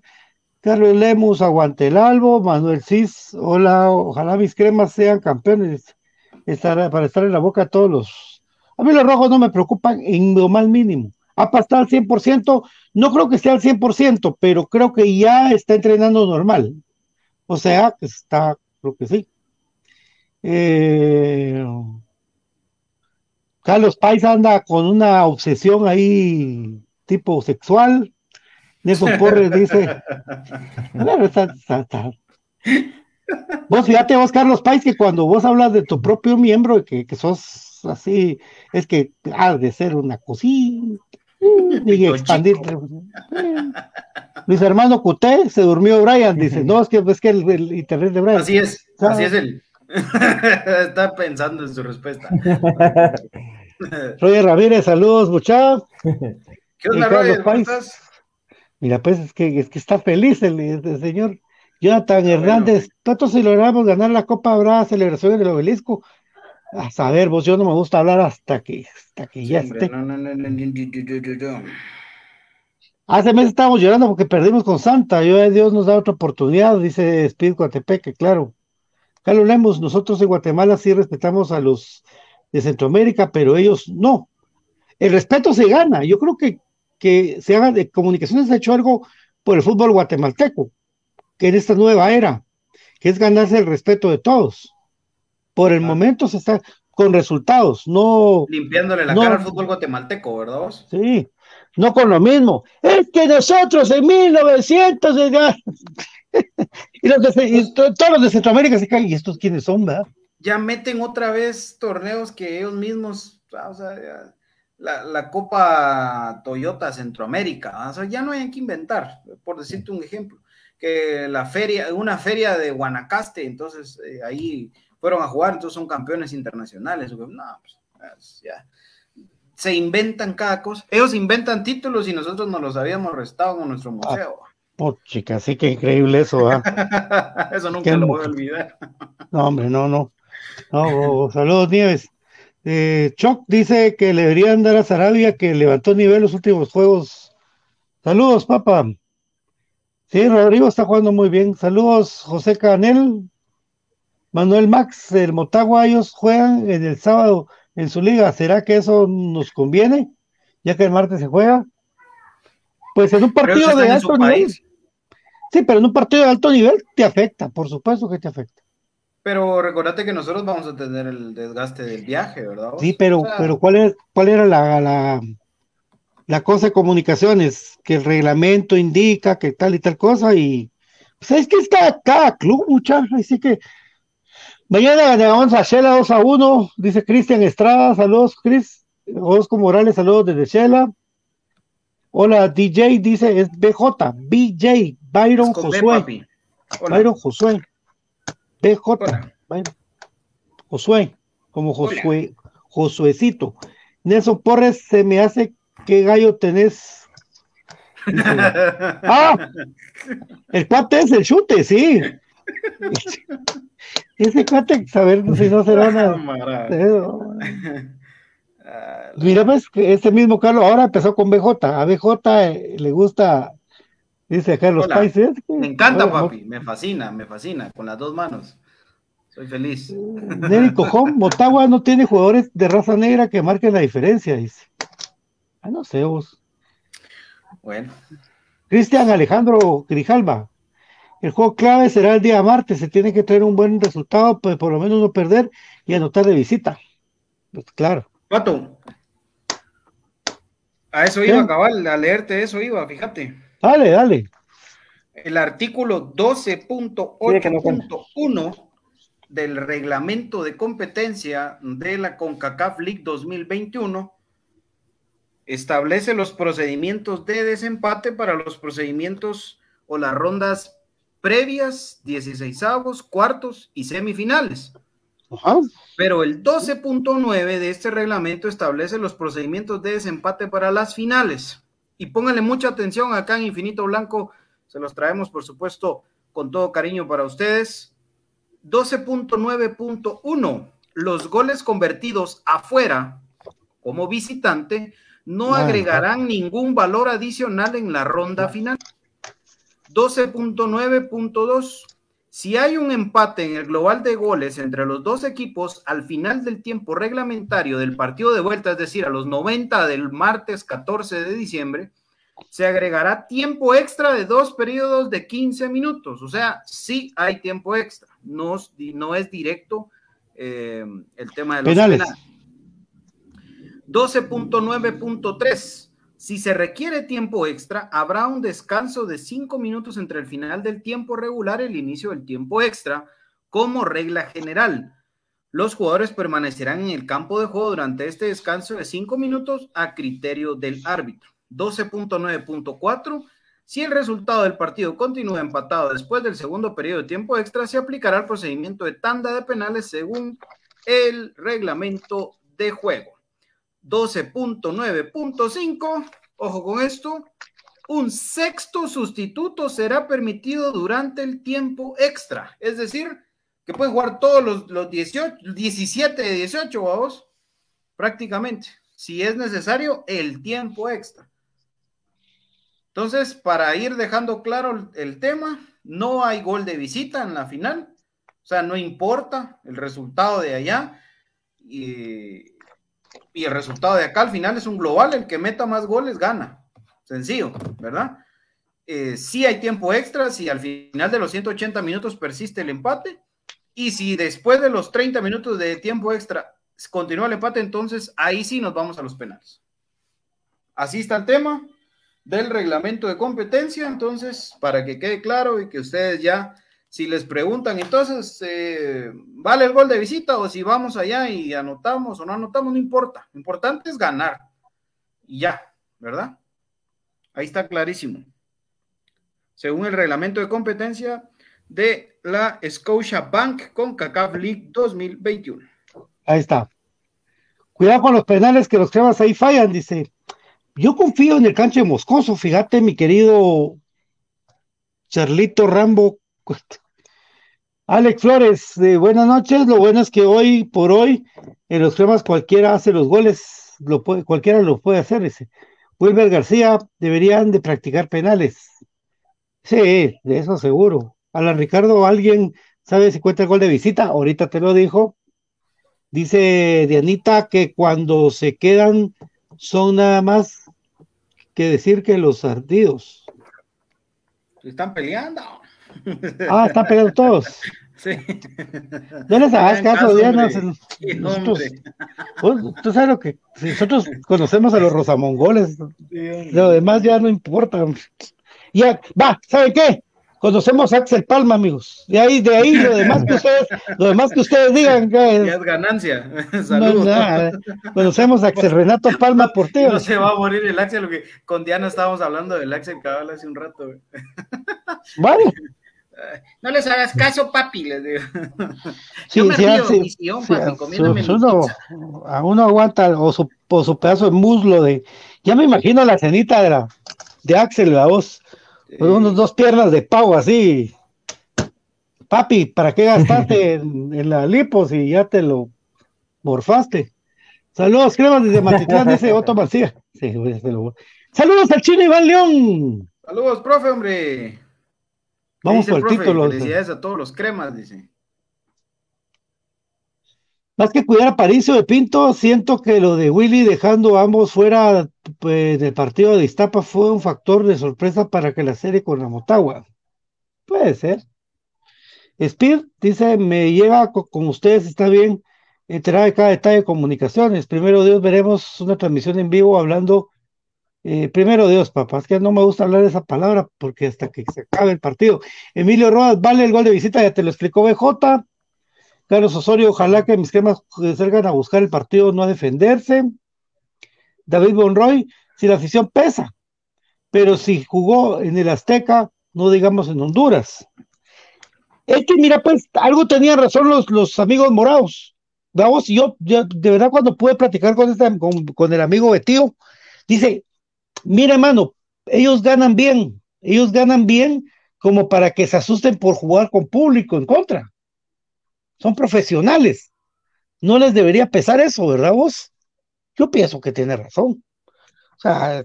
Carlos Lemus, aguante el albo, Manuel Cis, hola, ojalá mis cremas sean campeones para estar en la boca de todos los... A mí los rojos no me preocupan en lo más mínimo. Ha pasado al 100%, no creo que esté al 100%, pero creo que ya está entrenando normal. O sea, que está, creo que sí. Eh, Carlos Pais anda con una obsesión ahí tipo sexual. Nelson Porres dice, vos fíjate vos Carlos Pais que cuando vos hablas de tu propio miembro que, que sos así, es que has de ser una cosita y expandir. Luis Hermano Cuté se durmió Brian, dice, no, es que es que el, internet de Brian. Así es, así es él. Está pensando en su respuesta. Roger Ramírez, saludos, muchachos. ¿Qué onda, Roger? ¿Cómo estás? Mira, pues es que, es que está feliz el, señor Jonathan Hernández. Tanto si logramos ganar la Copa Brava celebración del obelisco. A saber, vos, yo no me gusta hablar hasta que, hasta que ya esté. No, no, no, Hace meses estábamos llorando porque perdimos con Santa. Yo, eh, Dios nos da otra oportunidad, dice Espíritu Coatepeque, claro. Carlos Lemos, nosotros en Guatemala sí respetamos a los de Centroamérica, pero ellos no. El respeto se gana. Yo creo que, que se haga de comunicaciones ha hecho algo por el fútbol guatemalteco, que en esta nueva era, que es ganarse el respeto de todos. Por el momento se está con resultados, no. Limpiándole la cara al fútbol guatemalteco, ¿verdad? Sí, no con lo mismo. Es que nosotros en 1900 y, los de, todos los de Centroamérica se caen, ¿y estos quiénes son, verdad? ya meten otra vez torneos que ellos mismos, o sea, la, Copa Toyota Centroamérica, o sea, ya no hay que inventar, por decirte un ejemplo, que la feria, una feria de Guanacaste, entonces eh, ahí fueron a jugar, entonces son campeones internacionales, no, pues, ya. Se inventan cada cosa. Ellos inventan títulos y nosotros nos los habíamos restado en nuestro ah, museo. Oh, chica, sí que increíble eso, ¿ah? eso nunca lo voy a olvidar. no, hombre, no, no. No, saludos, Nieves. Eh, Choc dice que le deberían dar a Sarabia que levantó nivel los últimos juegos. Saludos, papá. Sí, Rodrigo está jugando muy bien. Saludos, José Canel. Manuel Max, el Motagua, ellos juegan en el sábado en su liga. ¿Será que eso nos conviene? Ya que el martes se juega. Pues en un partido de alto nivel. Sí, pero en un partido de alto nivel te afecta, por supuesto que te afecta. Pero recordate que nosotros vamos a tener el desgaste del viaje, ¿verdad? Sí, pero, pero ¿cuál, es, cuál era la, la, la, cosa de comunicaciones? Que el reglamento indica que tal y tal cosa y pues es que está cada club, muchachos, así que mañana ganamos a Shela 2 a 1, dice Cristian Estrada, saludos Cris, Osco Morales, saludos desde Shela. Hola, DJ, dice, es BJ, BJ, Byron Josué. Byron Josué. PJ, Josué, como Josué, Josuecito. Nelson Porres, se me hace que gallo tenés. ah, el cuate es el chute, sí. Ese cuate, saber si no será una. Mira, pues, que este mismo Carlos ahora empezó con BJ. A BJ eh, le gusta Dice Carlos Países. Me encanta, papi, me fascina, me fascina, con las dos manos. Soy feliz. Nelly Cojón, Motagua no tiene jugadores de raza negra que marquen la diferencia, dice. Ah, no sé vos. Bueno. Cristian Alejandro Grijalva. El juego clave será el día martes. Se tiene que tener un buen resultado, pues por lo menos no perder y anotar de visita. Pues claro. Pato. A eso iba, cabal, a leerte eso iba, fíjate. Dale, dale. El artículo 12.8.1 del reglamento de competencia de la CONCACAF League 2021 establece los procedimientos de desempate para los procedimientos o las rondas previas, 16 cuartos y semifinales. Pero el 12.9 de este reglamento establece los procedimientos de desempate para las finales. Y pónganle mucha atención acá en Infinito Blanco, se los traemos por supuesto con todo cariño para ustedes. 12.9.1, los goles convertidos afuera como visitante no agregarán ningún valor adicional en la ronda final. 12.9.2. Si hay un empate en el global de goles entre los dos equipos al final del tiempo reglamentario del partido de vuelta, es decir, a los 90 del martes 14 de diciembre, se agregará tiempo extra de dos periodos de 15 minutos. O sea, sí hay tiempo extra. No, no es directo eh, el tema de los penales. 12.9.3. Si se requiere tiempo extra, habrá un descanso de 5 minutos entre el final del tiempo regular y el inicio del tiempo extra, como regla general. Los jugadores permanecerán en el campo de juego durante este descanso de 5 minutos a criterio del árbitro. 12.9.4. Si el resultado del partido continúa empatado después del segundo periodo de tiempo extra, se aplicará el procedimiento de tanda de penales según el reglamento de juego. 12.9.5, ojo con esto, un sexto sustituto será permitido durante el tiempo extra. Es decir, que pueden jugar todos los, los 18, 17 de 18, vamos, prácticamente. Si es necesario, el tiempo extra. Entonces, para ir dejando claro el tema, no hay gol de visita en la final. O sea, no importa el resultado de allá. Y y el resultado de acá al final es un global, el que meta más goles gana. Sencillo, ¿verdad? Eh, si hay tiempo extra, si al final de los 180 minutos persiste el empate, y si después de los 30 minutos de tiempo extra continúa el empate, entonces ahí sí nos vamos a los penales. Así está el tema del reglamento de competencia, entonces, para que quede claro y que ustedes ya si les preguntan, entonces, eh, ¿vale el gol de visita o si vamos allá y anotamos o no anotamos? No importa. Lo importante es ganar. Y ya, ¿verdad? Ahí está clarísimo. Según el reglamento de competencia de la Scotia Bank con CACAF League 2021. Ahí está. Cuidado con los penales que los cremas ahí fallan, dice. Yo confío en el cancho de Moscoso, fíjate, mi querido Charlito Rambo. Alex Flores, buenas noches. Lo bueno es que hoy por hoy en los cremas cualquiera hace los goles, cualquiera lo puede hacer. Ese. Wilber García deberían de practicar penales. Sí, de eso seguro. Alan Ricardo, ¿alguien sabe si cuenta el gol de visita? Ahorita te lo dijo. Dice Dianita que cuando se quedan son nada más que decir que los ardidos. están peleando. Ah, están peleando todos. Sí. No les hagas caso, Diana. Nosotros, tú sabes lo que. Si nosotros conocemos a los rosamongoles, lo demás ya no importa. Ya, va, ¿saben qué? Conocemos a Axel Palma, amigos. De ahí, de ahí, lo demás que ustedes, lo demás que ustedes digan. Que es, ganancia. Saludos. conocemos a Axel Renato Palma por ti. No se va a morir el Axel, lo que con Diana estábamos hablando del Axel Cabal hace un rato. Vale. No les hagas caso, papi, les digo. Sí, Yo me sí, río, sí, papi, comiéndome su, uno, A uno aguanta o su, o su, pedazo de muslo de... Ya me imagino la cenita de, la, de Axel, la voz, con unos dos piernas de pavo así. Papi, ¿para qué gastaste en, la lipo si ya te lo morfaste? Saludos, cremas desde Matitlán, dice Otto García. Sí, Saludos al chino Iván León. Saludos, profe, hombre. Vamos por el, título. Felicidades a todos los cremas, dice. Más que cuidar a Paricio de Pinto, siento que lo de Willy dejando a ambos fuera pues, del partido de Iztapa fue un factor de sorpresa para que la serie con la Motagua. Puede ser. Speed dice, me lleva con ustedes, está bien, enterar de cada detalle de comunicaciones. Primero Dios, veremos una transmisión en vivo hablando, eh, primero Dios, papá, es que no me gusta hablar esa palabra porque hasta que se acabe el partido. Emilio Rodas, vale el gol de visita, ya te lo explicó BJ. Carlos Osorio, ojalá que mis cremas salgan a buscar el partido, no a defenderse. David Bonroy, si la afición pesa, pero si jugó en el Azteca, no digamos en Honduras. Es que mira, pues algo tenían razón los, los amigos morados. Vamos, yo, yo de verdad cuando pude platicar con, este, con, el amigo Betío, dice, mira hermano, ellos ganan bien, ellos ganan bien como para que se asusten por jugar con público en contra. Son profesionales. No les debería pesar eso, ¿verdad vos? Yo pienso que tiene razón. O sea,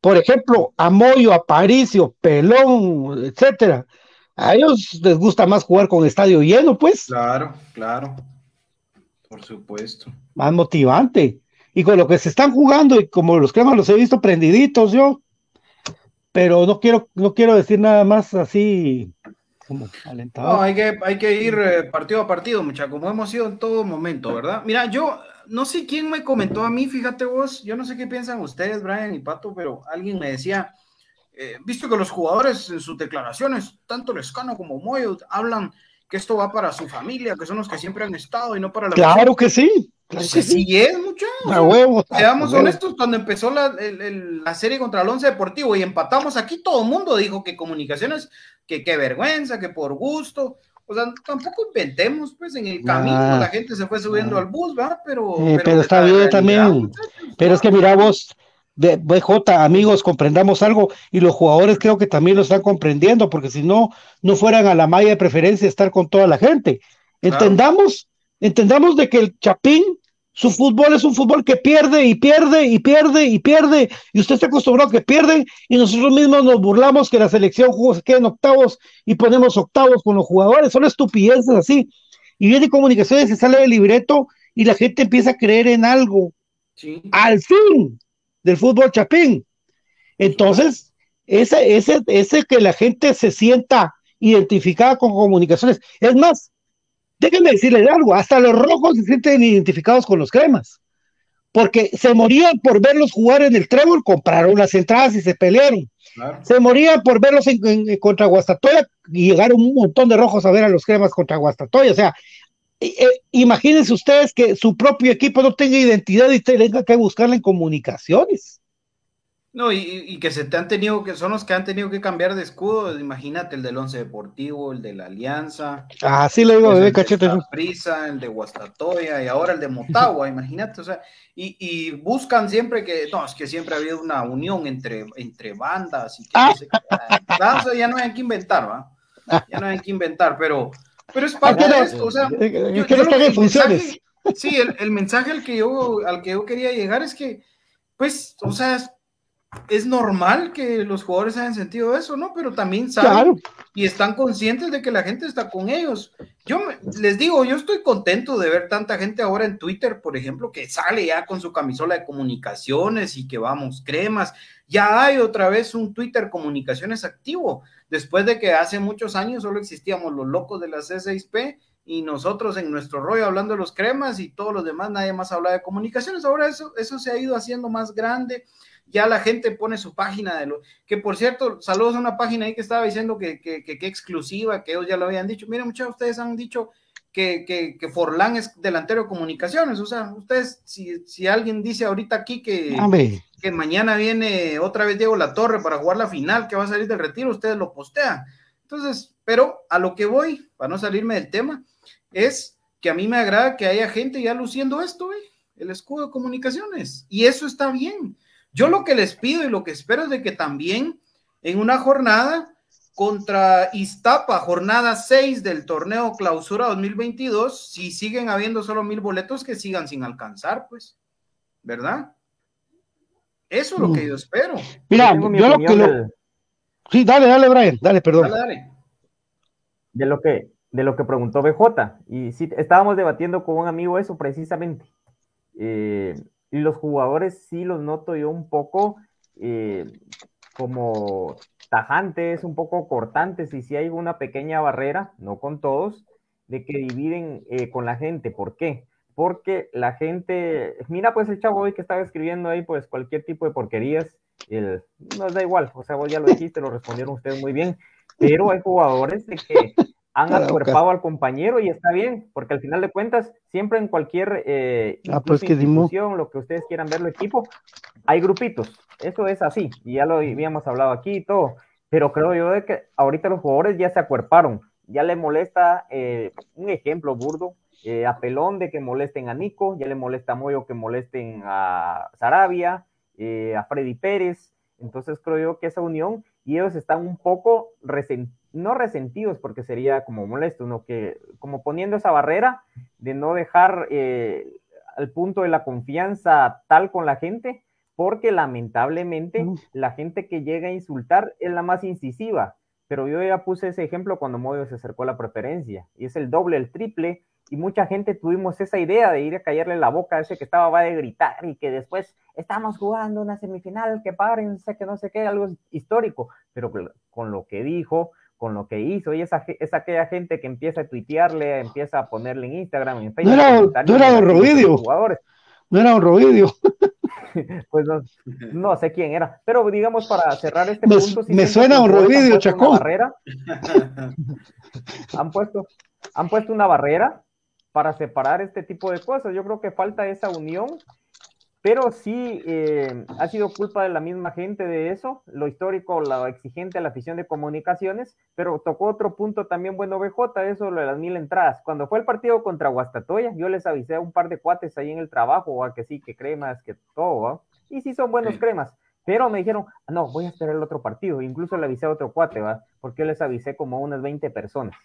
por ejemplo, a Moyo, a Paricio, Pelón, etcétera, a ellos les gusta más jugar con estadio lleno, pues. Claro, claro. Por supuesto. Más motivante. Y con lo que se están jugando, y como los cremas los he visto prendiditos yo, pero no quiero, no quiero decir nada más así como alentado. No, hay que, hay que ir eh, partido a partido, muchachos, como hemos sido en todo momento, ¿verdad? Mira, yo no sé quién me comentó a mí, fíjate vos, yo no sé qué piensan ustedes, Brian y Pato, pero alguien me decía, eh, visto que los jugadores en sus declaraciones, tanto Lescano como Moyo, hablan que esto va para su familia, que son los que siempre han estado y no para la Claro que sí. Claro que sí. es, muchachos. Seamos honestos, cuando empezó la, la, serie contra el Once Deportivo y empatamos aquí, todo el mundo dijo que comunicaciones, que qué vergüenza, que por gusto. O sea, tampoco inventemos, pues en el camino ah. la gente se fue subiendo al bus, ¿verdad? Pero, pero, está bien también. Pero es que mira vos, de BJ, amigos, comprendamos algo y los jugadores creo que también lo están comprendiendo, porque si no, no fueran a la malla de preferencia estar con toda la gente. Entendamos, entendamos de que el Chapín, su fútbol es un fútbol que pierde y pierde y pierde y pierde, y usted está acostumbrado a que pierden, y nosotros mismos nos burlamos que la selección se quede en octavos y ponemos octavos con los jugadores, son estupideces así. Y viene comunicaciones, se sale del libreto y la gente empieza a creer en algo. Al fin, del fútbol chapín. Entonces, ese, ese, ese que la gente se sienta identificada con comunicaciones. Es más, déjenme decirles algo, hasta los rojos se sienten identificados con los cremas, porque se morían por verlos jugar en el trébol, compraron las entradas y se pelearon. Se morían por verlos en, contra Guastatoya y llegaron un montón de rojos a ver a los cremas contra Guastatoya. O sea, eh, imagínense ustedes que su propio equipo no tenga identidad y tenga que buscarla en comunicaciones. No, y, que se te han tenido, que son los que han tenido que cambiar de escudo. Imagínate el del Once Deportivo, el de la Alianza. Ah, sí lo digo, bebé cachete. El de Prisa, el de Guastatoya y ahora el de Motagua, imagínate, o sea, y, buscan siempre que, no, es que siempre ha habido una unión entre, entre bandas y que ah. ya no hay que inventar, ¿va? Ya no hay que inventar, pero pero es parte de esto, o sea, yo, funciones. sí, el, mensaje al que, yo, al que yo quería llegar es que, pues, o sea, es, normal que los jugadores hayan sentido eso, ¿no? Pero también saben y están conscientes de que la gente está con ellos. Yo les digo, yo estoy contento de ver tanta gente ahora en Twitter, por ejemplo, que sale ya con su camisola de comunicaciones y que vamos, cremas. Ya hay otra vez un Twitter comunicaciones activo después de que hace muchos años solo existíamos los locos de la C6P y nosotros en nuestro rollo hablando de los cremas y todos los demás, nadie más habla de comunicaciones. Ahora eso, eso se ha ido haciendo más grande. Ya la gente pone su página de lo que por cierto, saludos a una página ahí que estaba diciendo que, que, que, exclusiva, que ellos ya lo habían dicho. Miren, muchos de ustedes han dicho que, que, que, Forlán es delantero de comunicaciones. O sea, ustedes, si, si alguien dice ahorita aquí que, que mañana viene otra vez Diego La Torre para jugar la final, que va a salir del retiro, ustedes lo postean. Entonces, pero a lo que voy, para no salirme del tema, es que a mí me agrada que haya gente ya luciendo esto, el escudo de comunicaciones. Y eso está bien. Yo lo que les pido y lo que espero es de que también en una jornada contra Iztapa, jornada 6 del torneo clausura 2022, si siguen habiendo solo mil boletos, que sigan sin alcanzar, pues, ¿verdad? Eso es lo que yo espero. Mira, yo, lo que lo... Sí, dale, dale, Brian, dale, perdón. Dale, dale. De lo que, de lo que preguntó BJ, y sí, estábamos debatiendo con un amigo eso precisamente. Eh, y los jugadores sí los noto yo un poco eh, como tajantes, un poco cortantes, y si hay una pequeña barrera, no con todos, de que dividen eh, con la gente. ¿Por qué? Porque la gente, mira pues el chavo hoy que estaba escribiendo ahí pues cualquier tipo de porquerías, el, nos da igual, o sea, vos ya lo dijiste, lo respondieron ustedes muy bien, pero hay jugadores de que han acuerpado al compañero y está bien, porque al final de cuentas, siempre en cualquier eh, ah, pues institución, lo que ustedes quieran verlo equipo, hay grupitos, eso es así, y ya lo habíamos hablado aquí y todo, pero creo yo de que ahorita los jugadores ya se acuerparon, ya le molesta, eh, un ejemplo burdo, eh, a Pelón de que molesten a Nico, ya le molesta a Moyo que molesten a Sarabia, eh, a Freddy Pérez, entonces creo yo que esa unión y ellos están un poco no resentidos porque sería como molesto, sino que como poniendo esa barrera de no dejar al punto de la confianza tal con la gente, porque lamentablemente la gente que llega a insultar es la más incisiva, pero yo ya puse ese ejemplo cuando Moyo se acercó a la preferencia, y es el doble, el triple, y mucha gente tuvimos esa idea de ir a callarle la boca a ese que estaba va de gritar y que después estamos jugando una semifinal, que párense, que no sé qué, algo histórico, pero con lo que dijo, con lo que hizo, y esa, es aquella gente que empieza a tuitearle, empieza a ponerle en Instagram, en Facebook. No era, no era Jugadores. No era un Rovidio. pues no, sé quién era, pero digamos para cerrar este me, punto. me suena un Rovidio, Chacón. Barrera, han, puesto, han puesto una barrera para separar este tipo de cosas. Yo creo que falta esa unión pero sí eh, ha sido culpa de la misma gente de eso, lo histórico, lo exigente, la afición de comunicaciones, pero tocó otro punto también bueno BJ, eso lo de las mil entradas. Cuando fue el partido contra Guastatoya, yo les avisé a un par de cuates ahí en el trabajo, a que sí, que cremas, que todo, y sí son buenos cremas, pero me dijeron, no, voy a esperar el otro partido, incluso le avisé a otro cuate, ¿va? porque yo les avisé como unas 20 personas.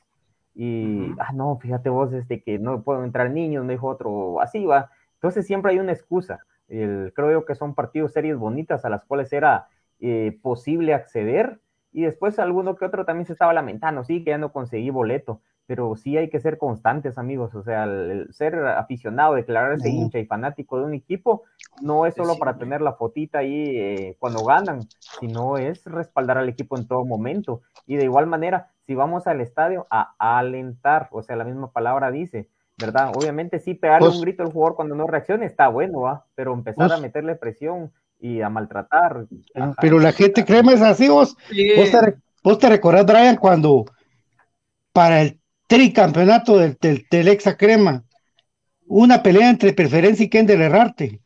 Y, ah, no, fíjate vos, este, que no puedo entrar niños, me dijo otro, así va. Entonces siempre hay una excusa creo yo que son partidos, series bonitas a las cuales era eh, posible acceder. Y después alguno que otro también se estaba lamentando, sí, que ya no conseguí boleto, pero sí hay que ser constantes, amigos. O sea, el, ser aficionado, declararse hincha y fanático de un equipo, no es solo para tener la fotita ahí eh, cuando ganan, sino es respaldar al equipo en todo momento. Y de igual manera, si vamos al estadio, a alentar, o sea, la misma palabra dice, ¿verdad? Obviamente sí pegarle pues un grito al jugador cuando no reaccione está bueno, ¿va? Pero empezar a pues meterle presión y a maltratar. pero la gente crema es así, vos. Vos, te, recordás, Brian, cuando para el tricampeonato del, del, del Exa Crema, una pelea entre Preferencia y Kendall Errarte.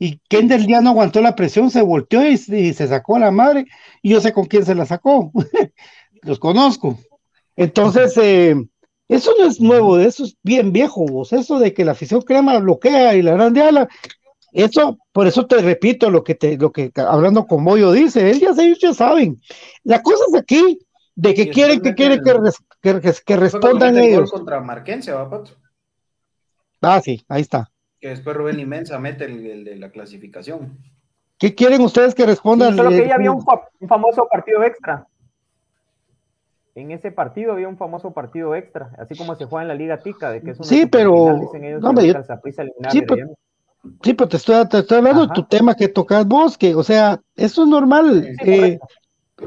Y Kendall ya no aguantó la presión, se volteó y, y, se sacó a la madre, y yo sé con quién se la sacó. Los conozco. Entonces, eh, eso no es nuevo, eso es bien viejo, vos. Eso de que la afición crema bloquea y la grande ala, eso, por eso te repito lo que te, lo que hablando con Moyo dice, él ya, ellos ya saben. La cosa es aquí, de que quieren, que quieren que, que, que, respondan ellos. contra Marquense, ¿va, Pato? Ah, sí, ahí está. Que después Rubén Inmensa mete el, de la clasificación. ¿Qué quieren ustedes que respondan? solo que ya había un famoso partido extra en ese partido había un famoso partido extra, así como se juega en la Liga Tica, de que es un Sí, pero. sí, pero, sí, pero te estoy, te estoy hablando de tu tema que tocas vos, que, o sea, eso es normal. Eh,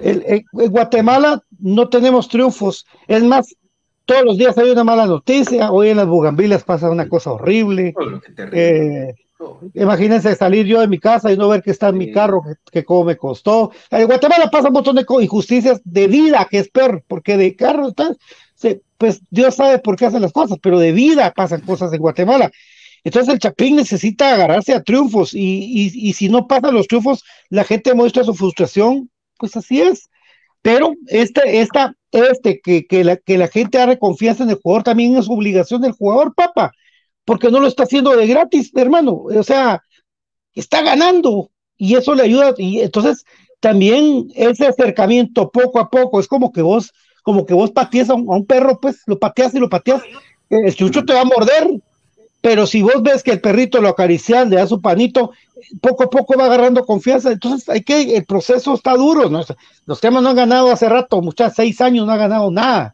en Guatemala no tenemos triunfos. Es más, todos los días hay una mala noticia. Hoy en las Bugambilas pasa una cosa horrible. Eh, Imagínense salir yo de mi casa y no ver que está en mi carro, que, cómo me costó. En Guatemala pasa un montón de injusticias de vida, que es peor, porque de carro está, pues Dios sabe por qué hacen las cosas, pero de vida pasan cosas en Guatemala. Entonces el Chapín necesita agarrarse a triunfos y, y, si no pasan los triunfos, la gente muestra su frustración, pues así es. Pero este, esta, este, que, que, la, que la gente haga confianza en el jugador también es obligación del jugador, papá porque no lo está haciendo de gratis, hermano. O sea, está ganando y eso le ayuda. Y entonces también ese acercamiento poco a poco es como que vos, como que vos pateas a un, perro, pues lo pateas y lo pateas. El chucho te va a morder, pero si vos ves que el perrito lo acaricia, le da su panito, poco a poco va agarrando confianza. Entonces hay que, el proceso está duro. ¿no? Los temas no han ganado hace rato, muchas seis años no ha ganado nada.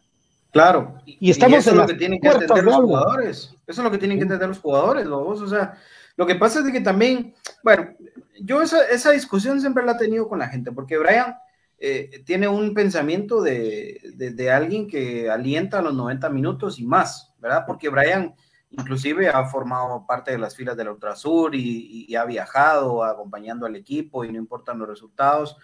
Claro. Y, estamos eso es lo que tienen que entender los jugadores. Eso es lo que tienen que entender los jugadores, O sea, lo que pasa es que también, bueno, yo esa, esa discusión siempre la he tenido con la gente, porque Brian, eh, tiene un pensamiento de, de, alguien que alienta a los 90 minutos y más, ¿verdad? Porque Brian inclusive ha formado parte de las filas del Ultrasur y, y ha viajado acompañando al equipo y no importan los resultados.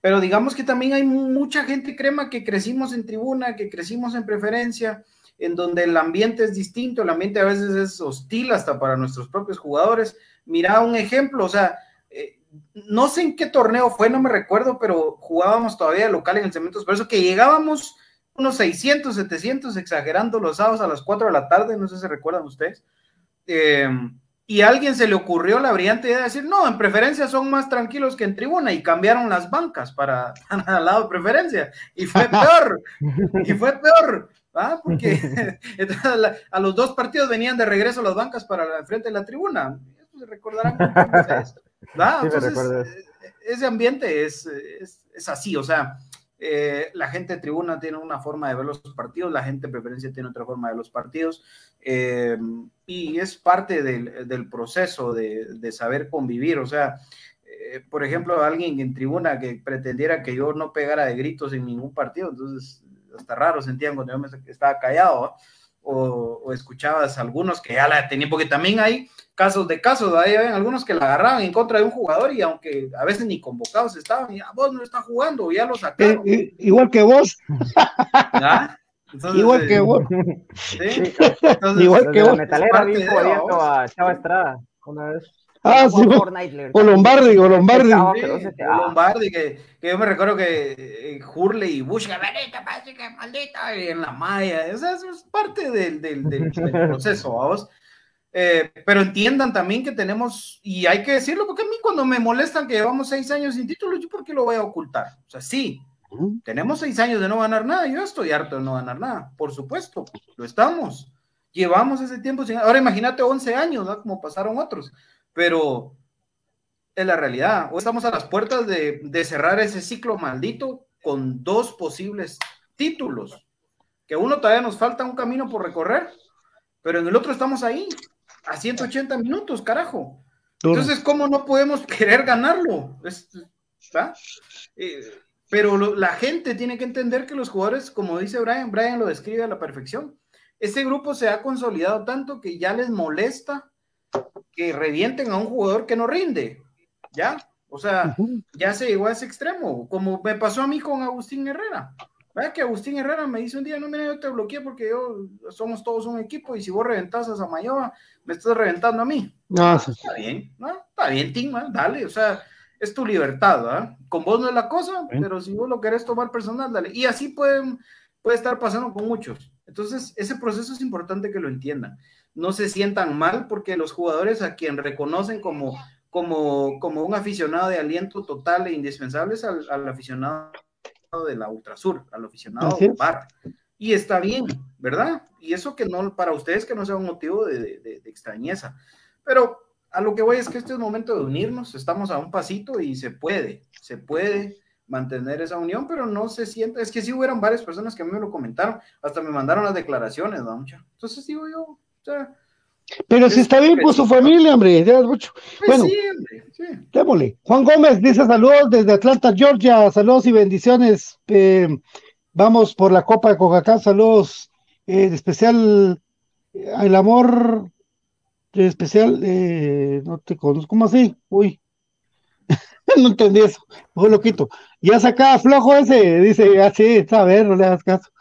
Pero digamos que también hay mucha gente crema que crecimos en tribuna, que crecimos en preferencia, en donde el ambiente es distinto, el ambiente a veces es hostil hasta para nuestros propios jugadores. Mira un ejemplo, o sea, eh, no sé en qué torneo fue, no me recuerdo, pero jugábamos todavía local en el Cementos, por eso que llegábamos unos 600, 700, exagerando los sábados a las 4 de la tarde, no sé si recuerdan ustedes. Eh, y a alguien se le ocurrió la brillante idea de decir, no, en preferencia son más tranquilos que en tribuna y cambiaron las bancas para al lado de preferencia. Y fue peor, y fue peor, ¿ah? porque a los dos partidos venían de regreso las bancas para el frente de la tribuna. Se recordarán ese ambiente es, es, es así, o sea, eh, la gente de tribuna tiene una forma de ver los partidos, la gente de preferencia tiene otra forma de ver los partidos, eh, y es parte del, proceso de, saber convivir. O sea, eh, por ejemplo, alguien en tribuna que pretendiera que yo no pegara de gritos en ningún partido, entonces hasta raro sentían cuando yo me estaba callado, o, escuchabas algunos que ya la tenían, porque también hay casos de casos, hay algunos que la agarraban en contra de un jugador y aunque a veces ni convocados estaban, ya vos no está jugando, ya lo sacaron. Eh, eh, igual que vos. igual que vos. ¿sí? igual que vos. Metalera bien a Chava Estrada una vez. Ah, sí, o Lombardi, o Lombardi. o Lombardi, que, que, yo me recuerdo que eh, Hurley y Bush, que maldita, en la malla, o sea, eso es parte del, del, del, proceso, vamos. Eh, pero entiendan también que tenemos, y hay que decirlo, porque a mí cuando me molestan que llevamos seis años sin título, ¿yo por qué lo voy a ocultar? O sea, sí, tenemos seis años de no ganar nada, yo estoy harto de no ganar nada, por supuesto, lo estamos. Llevamos ese tiempo sin... Ahora imagínate 11 años, ¿no? Como pasaron otros pero es la realidad. Hoy estamos a las puertas de, cerrar ese ciclo maldito con dos posibles títulos, que uno todavía nos falta un camino por recorrer, pero en el otro estamos ahí, a 180 minutos, carajo. Entonces, ¿cómo no podemos querer ganarlo? Eh, pero la gente tiene que entender que los jugadores, como dice Brian, Brian lo describe a la perfección. Ese grupo se ha consolidado tanto que ya les molesta que revienten a un jugador que no rinde, ¿ya? O sea, ya se llegó a ese extremo, como me pasó a mí con Agustín Herrera. ¿Verdad que Agustín Herrera me dice un día, no, mira, yo te bloqueé porque yo somos todos un equipo y si vos reventas a Samayoa, me estás reventando a mí. No, está bien, ¿no? Está bien, Tim, dale, o sea, es tu libertad, ¿verdad? Con vos no es la cosa, pero si vos lo querés tomar personal, dale. Y así pueden, puede estar pasando con muchos. Entonces, ese proceso es importante que lo entiendan no se sientan mal porque los jugadores a quien reconocen como, como, como un aficionado de aliento total e indispensable es al, aficionado de la Ultrasur, al aficionado de bar. Y está bien, ¿verdad? Y eso que no, para ustedes que no sea un motivo de, extrañeza. Pero a lo que voy es que este es el momento de unirnos, estamos a un pasito y se puede, se puede mantener esa unión, pero no se siente, es que sí hubieron varias personas que a mí me lo comentaron, hasta me mandaron las declaraciones, ¿no? Entonces digo yo, pero si está bien por su familia, hombre, ya mucho. Pues bueno, démosle. Juan Gómez dice saludos desde Atlanta, Georgia, saludos y bendiciones. Eh, vamos por la Copa de Coca-Cola, saludos. Eh, especial, eh, el amor especial, no te conozco, ¿cómo así? Uy, no entendí eso, lo loquito. Ya sacaba flojo ese, dice, así, ah, está a ver, no le hagas caso.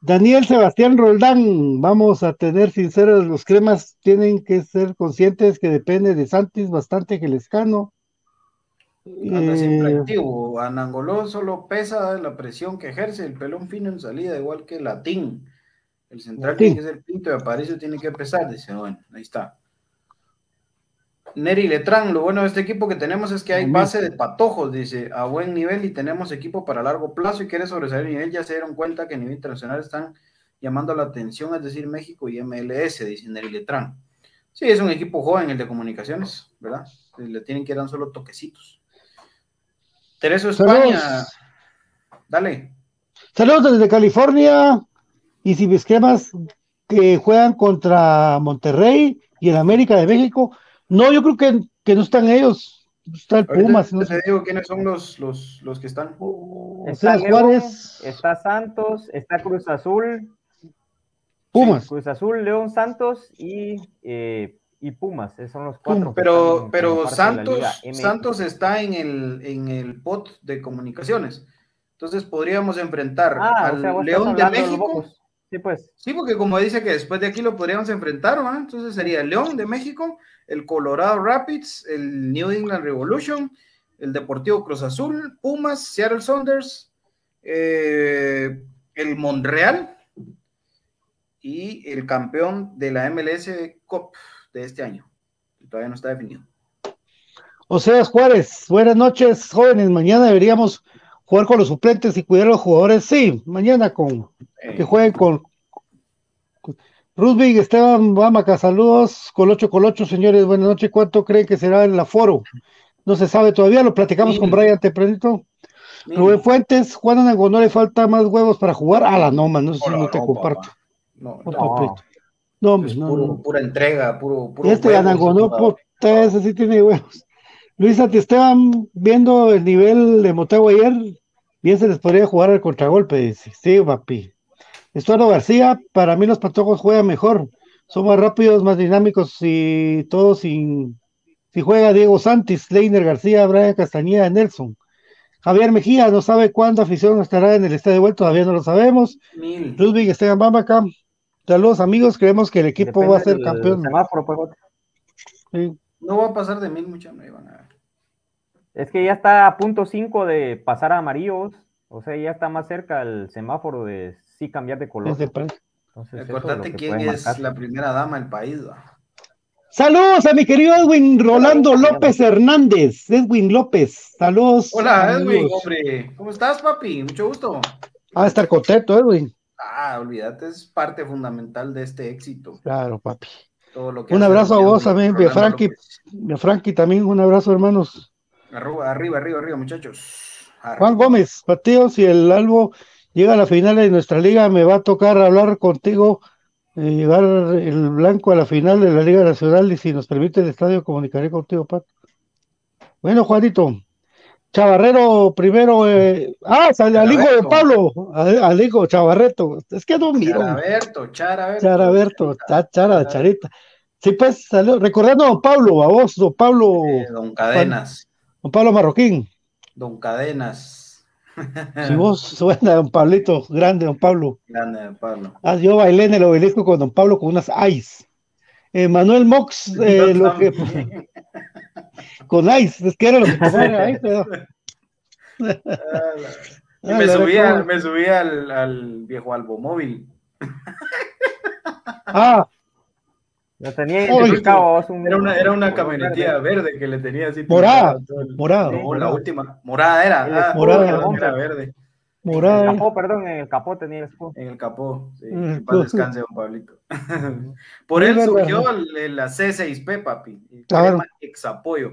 Daniel Sebastián Roldán, vamos a tener sinceros, los cremas tienen que ser conscientes que depende de Santis bastante que lescano. Anda siempre eh, activo. Anangoló solo pesa la presión que ejerce, el pelón fino en salida, igual que Latín. El central tiene que ser Pinto y Aparicio tiene que pesar, dice, bueno, ahí está. Neri Letrán, lo bueno de este equipo que tenemos es que hay base de patojos, dice, a buen nivel y tenemos equipo para largo plazo y quiere sobresalir el nivel. Ya se dieron cuenta que a nivel internacional están llamando la atención, es decir, México y MLS, dice Neri Letrán. Sí, es un equipo joven el de comunicaciones, ¿verdad? Le tienen que dar solo toquecitos. Tereso España, dale. Saludos desde California y si esquemas que juegan contra Monterrey y el América de México no, yo creo que, que no están ellos. está el Pumas. ¿no? te digo quiénes son los, los, los que están. O Está sea, León, Juárez, está Santos, está Cruz Azul, Pumas. Cruz Azul, León, Santos y, eh, y Pumas. Esos son los cuatro. Pero, pero Santos. Santos está en el, en el pot de comunicaciones. Entonces podríamos enfrentar Ah, al o sea, León de México. Sí, pues. Sí, porque como dice que después de aquí lo podríamos enfrentar, ¿va? Entonces sería el León de México, el Colorado Rapids, el New England Revolution, el Deportivo Cruz Azul, Pumas, Seattle Saunders, eh, el Monreal y el campeón de la MLS Cup de este año. Todavía no está definido. O sea, Juárez, buenas noches, jóvenes. Mañana deberíamos jugar con los suplentes y cuidar a los jugadores. Sí, mañana con que jueguen con, con Esteban Bamaca, saludos. Colocho, Colocho, señores, buenas noches. ¿Cuánto creen que será el aforo? No se sabe todavía, lo platicamos con. Brian tempranito. Rubén Fuentes, Juan Anango, ¿no le falta más huevos para jugar? A la no, man, no sé si no te no, comparto. No, No, no. No, hombre, no, puro- no. pura entrega, puro, puro Este jugador. puta, ese sí tiene huevos. Luis Esteban, viendo el nivel de Motagua ayer, bien se les podría jugar al contragolpe, dice. Sí, papi. Estuardo García, para mí los patojos juegan mejor. Son más rápidos, más dinámicos y todo sin. Si juega Diego Santis, Leiner García, Brian Castañeda, Nelson. Javier Mejía no sabe cuándo afición estará en el estadio vuelto, todavía no lo sabemos. Mil. Ludwig Esteban Bamaca. Saludos amigos, creemos que el equipo Depende va a ser campeón. semáforo, pues. Sí. No va a pasar de mil, muchachos. no iban a ver. Es que ya está a punto 5 de pasar a amarillos. O sea, ya está más cerca el semáforo de sí cambiar de color. Entonces, eso es quién es marcar. la primera dama del país. Saludos a mi querido Edwin Rolando López Hernández. Edwin López, saludos. Hola, Edwin, hombre. ¿Cómo estás, papi? Mucho gusto. Ah, estar contento, Edwin. Ah, olvídate, es parte fundamental de este éxito. Claro, papi. Todo lo que Un abrazo a vos también, via Frankie. A Frankie también, un abrazo, hermanos. Arriba, arriba, arriba, arriba, muchachos. Arriba. Juan Gómez, Pateo, si el Albo llega a la final de nuestra liga, me va a tocar hablar contigo, eh, llevar el blanco a la final de la Liga Nacional y si nos permite el estadio, comunicaré contigo, Pat. Bueno, Juanito. Chavarrero primero, eh, ah, sale al hijo de. Pablo, al, al hijo Chavarreto, es que no miro, Charaberto, Charaberto. Charaberto, cha- Chara, Charita. Sí, pues, salió, recordando a don Pablo, a vos, don Pablo, Eh, don Cadenas. Don Pablo Marroquín. Don Cadenas. Si vos suena, don Pablito, grande, don Pablo. Grande, don Pablo. Ah, yo bailé en el obelisco con don Pablo con unas ice. Eh, Manuel Mox, eh, lo que, con ice, es que era lo que tomaba ahí, pero- Ah, Y Ah, me la subía, verdad. me subía al, al viejo albomóvil. Ah, Lo tenía Oye, identificado vos un- Era una, era una un camionetilla verde. que le tenía así. Morada, el- No, la última. Morada era. Ah, Morada. era verde. En el morada. capó, perdón, en el capó tenía el escudo. En el capó. Sí, Mm, paz descanse, don Pablito. Por él surgió la C6P, papi. el Claro. Crema exapollo.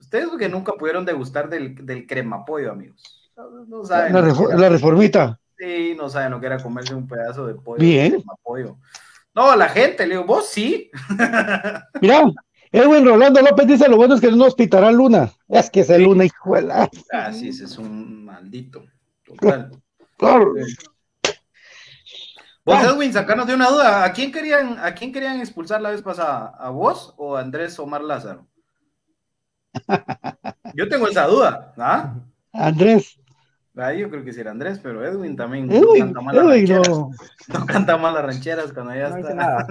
Ustedes que nunca pudieron degustar del, del cremapollo, amigos. No, no saben. La, la reformita. Sí, no saben lo que era comerse un pedazo de pollo. Bien. cremapollo. No, la gente, le digo, vos sí. Mira, Edwin Rolando López dice: Lo bueno es que no nos pitará Luna. Es que es el Luna, hijo de la- Ah, sí, ese es un maldito. Total. Claro. Vos, Ah. Edwin, sacanos de una duda. ¿A quién querían, a quién querían expulsar la vez pasada? ¿A vos o a Andrés Omar Lázaro? Yo tengo esa duda. ¿ah? Andrés, Ah, yo creo que sí era Andrés, pero Edwin también no canta mal las Edwin, rancheras. no. No canta mal las rancheras cuando ya No está. nada.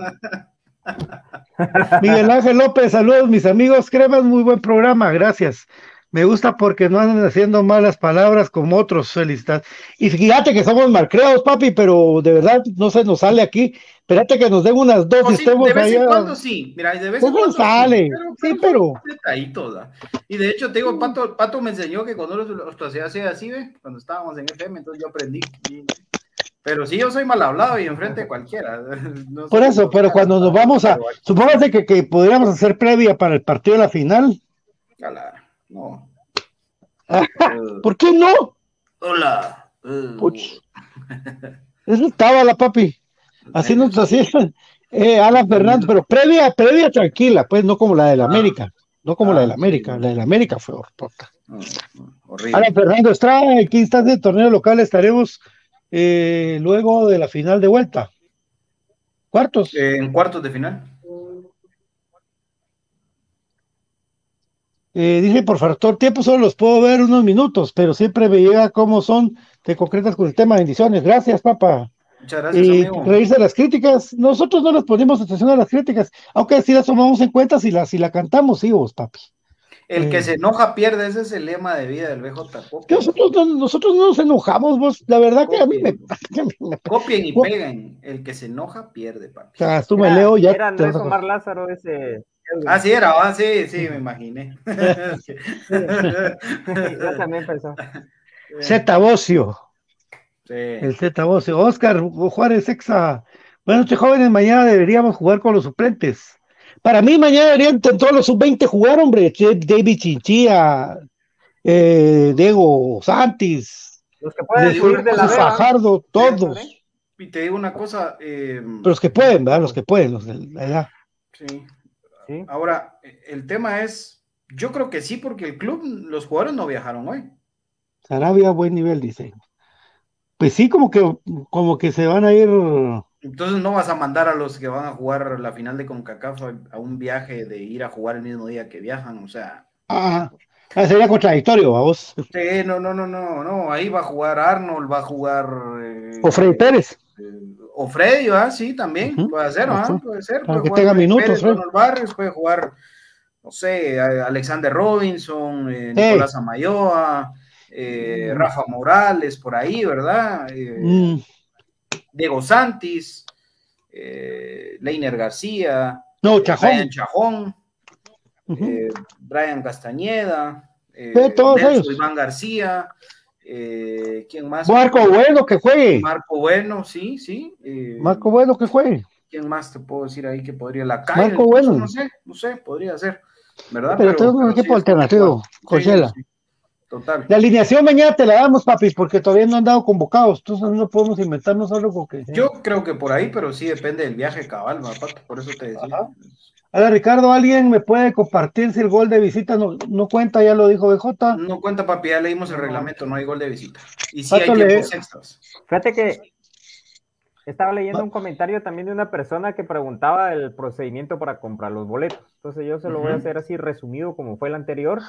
Miguel Ángel López, saludos mis amigos, cremas, muy buen programa, gracias. Me gusta porque no andan haciendo malas palabras como otros, felicidades. Y fíjate que somos malcreados, papi, pero de verdad no se nos sale aquí. Espérate que nos den unas dos No, y sí, estemos de vez en cuando sí, mira, de vez en cuando sale, sí, pero- detallitos, ¿ah? Y de hecho, te digo, Pato, Pato me enseñó que cuando lo, lo hacía así, ¿ve? Cuando estábamos en FM, entonces yo aprendí. Y- Pero sí, yo soy mal hablado y enfrente de cualquiera. No Por eso, pero cuando nos vamos a, supóngase que, que podríamos hacer previa para el partido de la final. Cala, No. Ah, Eh, ¿Por qué no? hola. eh, Puch. Eso estaba la papi. Así nos hacía eh, Alan Fernández, pero previa, previa tranquila, pues no como la del Ah. América. no como Ah, la del sí, América. no. La del América fue no, horrible. Ahora, Fernando Estrada, ¿en qué instante del torneo local estaremos eh, luego de la final de vuelta? ¿Cuartos? Eh, en cuartos de final. Eh, dice, por factor tiempo solo los puedo ver unos minutos, pero siempre me llega cómo son de concretas con el tema. Bendiciones. Gracias, papá. Muchas gracias, Y amigo. reírse de las críticas. Nosotros no les ponemos atención a las críticas, aunque sí las tomamos en cuenta si la, si la cantamos, sí, vos, papi. El que eh. se enoja pierde, ese es el lema de vida del BJ Pop. Que nosotros, no- nosotros no nos enojamos, vos. La verdad que a mí me. que a mí me- Copien y Co- peguen. El que se enoja pierde, papi. O sea, tú me Era- leo ya. Era te Andrés Omar Lázaro ese. Ah, sí, era, ah, sí, sí, me imaginé. Sí. Yo también pensaba. Zeta Bocio. Sí. El Zeta Bocio. Oscar Juárez Exa. Buenas noches, jóvenes. Mañana deberíamos jugar con los suplentes. Para mí, mañana deberían todos los sub-20 jugar, hombre. David Chinchilla, eh, Diego Santis, Los que pueden subir de la Vega. Fajardo, todos. Y te digo una cosa, eh, Pero los que pueden, ¿verdad? Los que pueden, los de la edad. sí. Sí. Ahora, el tema es, yo creo que sí, porque el club, los jugadores no viajaron hoy. Sarabia, buen nivel, dice. Pues sí, como que, como que se van a ir. Entonces no vas a mandar a los que van a jugar la final de CONCACAF a, un viaje de ir a jugar el mismo día que viajan, o sea, Ah, ah, sería contradictorio, vamos. sí, no, no, no, no, no, ahí va a jugar Arnold, va a jugar eh, O Freddy Pérez. eh, o Freddy, ¿ah? Sí, también, puede ser. Sí. Puede ser. Para puede que jugar tenga minutos, Pérez. Donald Barrios, puede jugar, no sé, Alexander Robinson, eh. Nicolás Amayoa, eh, Rafa Morales, por ahí, ¿verdad? Eh, Mm, Diego Santis, eh, Leiner García, no, eh, Chajón. Brian Chajón, eh, Brian Castañeda, eh, todos Nelson ellos. Iván García, eh, ¿quién más? Marco Bueno que juegue. Marco Bueno, sí, sí. eh, Marco Bueno que juegue. ¿Quién más te puedo decir ahí que podría? La calle, Marco Bueno. No sé, no sé, podría ser. ¿Verdad? Pero tenemos un sí equipo es alternativo, sí, Cochela. sí, total. La alineación mañana te la damos, papi, porque todavía no han dado convocados. Entonces no podemos inventarnos algo que. Yo creo que por ahí, pero sí depende del viaje cabal, ¿va, Pato? por eso te decía. Ajá. Ahora, Ricardo, ¿alguien me puede compartir si el gol de visita no, no cuenta? Ya lo dijo BJ. No cuenta, papi, ya leímos el reglamento, no hay gol de visita. Y sí Pato, hay tiempos extras. Fíjate que estaba leyendo un comentario también de una persona que preguntaba el procedimiento para comprar los boletos. Entonces yo se lo voy a hacer así resumido como fue el anterior.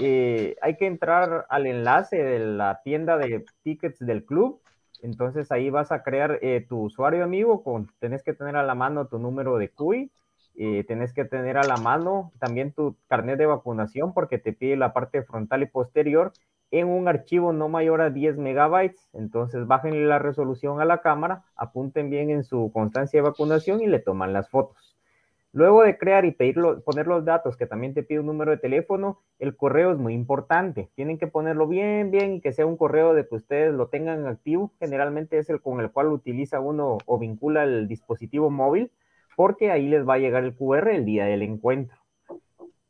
Eh, hay que entrar al enlace de la tienda de tickets del club. Entonces ahí vas a crear eh, tu usuario amigo, con, tenés que tener a la mano tu número de CUI, eh, tenés que tener a la mano también tu carnet de vacunación porque te pide la parte frontal y posterior en un archivo no mayor a 10 megabytes. Entonces bajen la resolución a la cámara, apunten bien en su constancia de vacunación y le toman las fotos. Luego de crear y pedirlo, poner los datos, que también te pide un número de teléfono, el correo es muy importante. Tienen que ponerlo bien, bien y que sea un correo de que ustedes lo tengan activo. Generalmente es el con el cual utiliza uno o vincula el dispositivo móvil, porque ahí les va a llegar el QR el día del encuentro.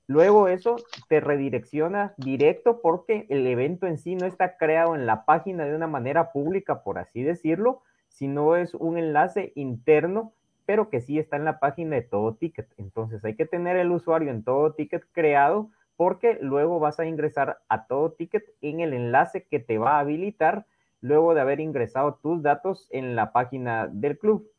Luego eso te redirecciona directo porque el evento en sí no está creado en la página de una manera pública, por así decirlo, sino es un enlace interno, pero que sí está en la página de todo ticket. Entonces hay que tener el usuario en todo ticket creado porque luego vas a ingresar a todo ticket en el enlace que te va a habilitar luego de haber ingresado tus datos en la página del club.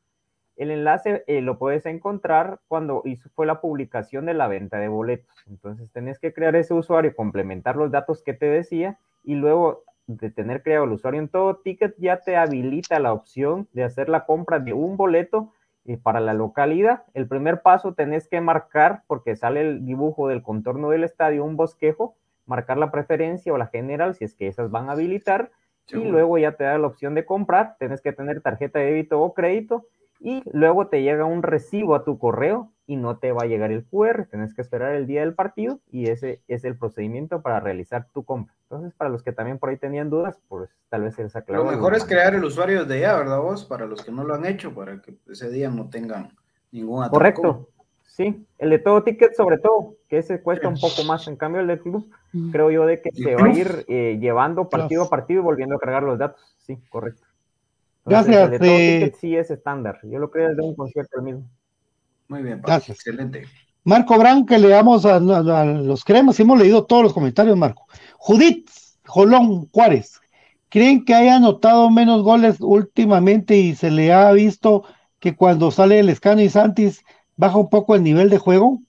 El enlace eh, lo puedes encontrar cuando hizo, fue la publicación de la venta de boletos. Entonces tenés que crear ese usuario, complementar los datos que te decía y luego de tener creado el usuario en todo ticket ya te habilita la opción de hacer la compra de un boleto eh, para la localidad. El primer paso tenés que marcar, porque sale el dibujo del contorno del estadio, un bosquejo, marcar la preferencia o la general si es que esas van a habilitar y luego ya te da la opción de comprar, tenés que tener tarjeta de débito o crédito y luego te llega un recibo a tu correo y no te va a llegar el QR, tenés que esperar el día del partido y ese es el procedimiento para realizar tu compra. Entonces, para los que también por ahí tenían dudas, pues tal vez se les aclaró. Lo mejor es crear el usuario desde ya, ¿verdad vos? Para los que no lo han hecho, para que ese día no tengan ningún atraco. Correcto. Sí, el de todo ticket sobre todo, que ese cuesta un poco más. En cambio, el del club, creo yo de que se va a ir eh, llevando partido a partido y volviendo a cargar los datos. Sí, correcto. Gracias, el de todo eh, ticket sí es estándar. Yo lo creo desde un concierto el mismo. Muy bien, Paco. Gracias. Excelente. Marco Bran, que leamos a, a- a los cremas, hemos leído todos los comentarios, Marco. Judith Jolón Juárez, ¿creen que haya anotado menos goles últimamente y se le ha visto que cuando sale el Escano y Santis baja un poco el nivel de juego?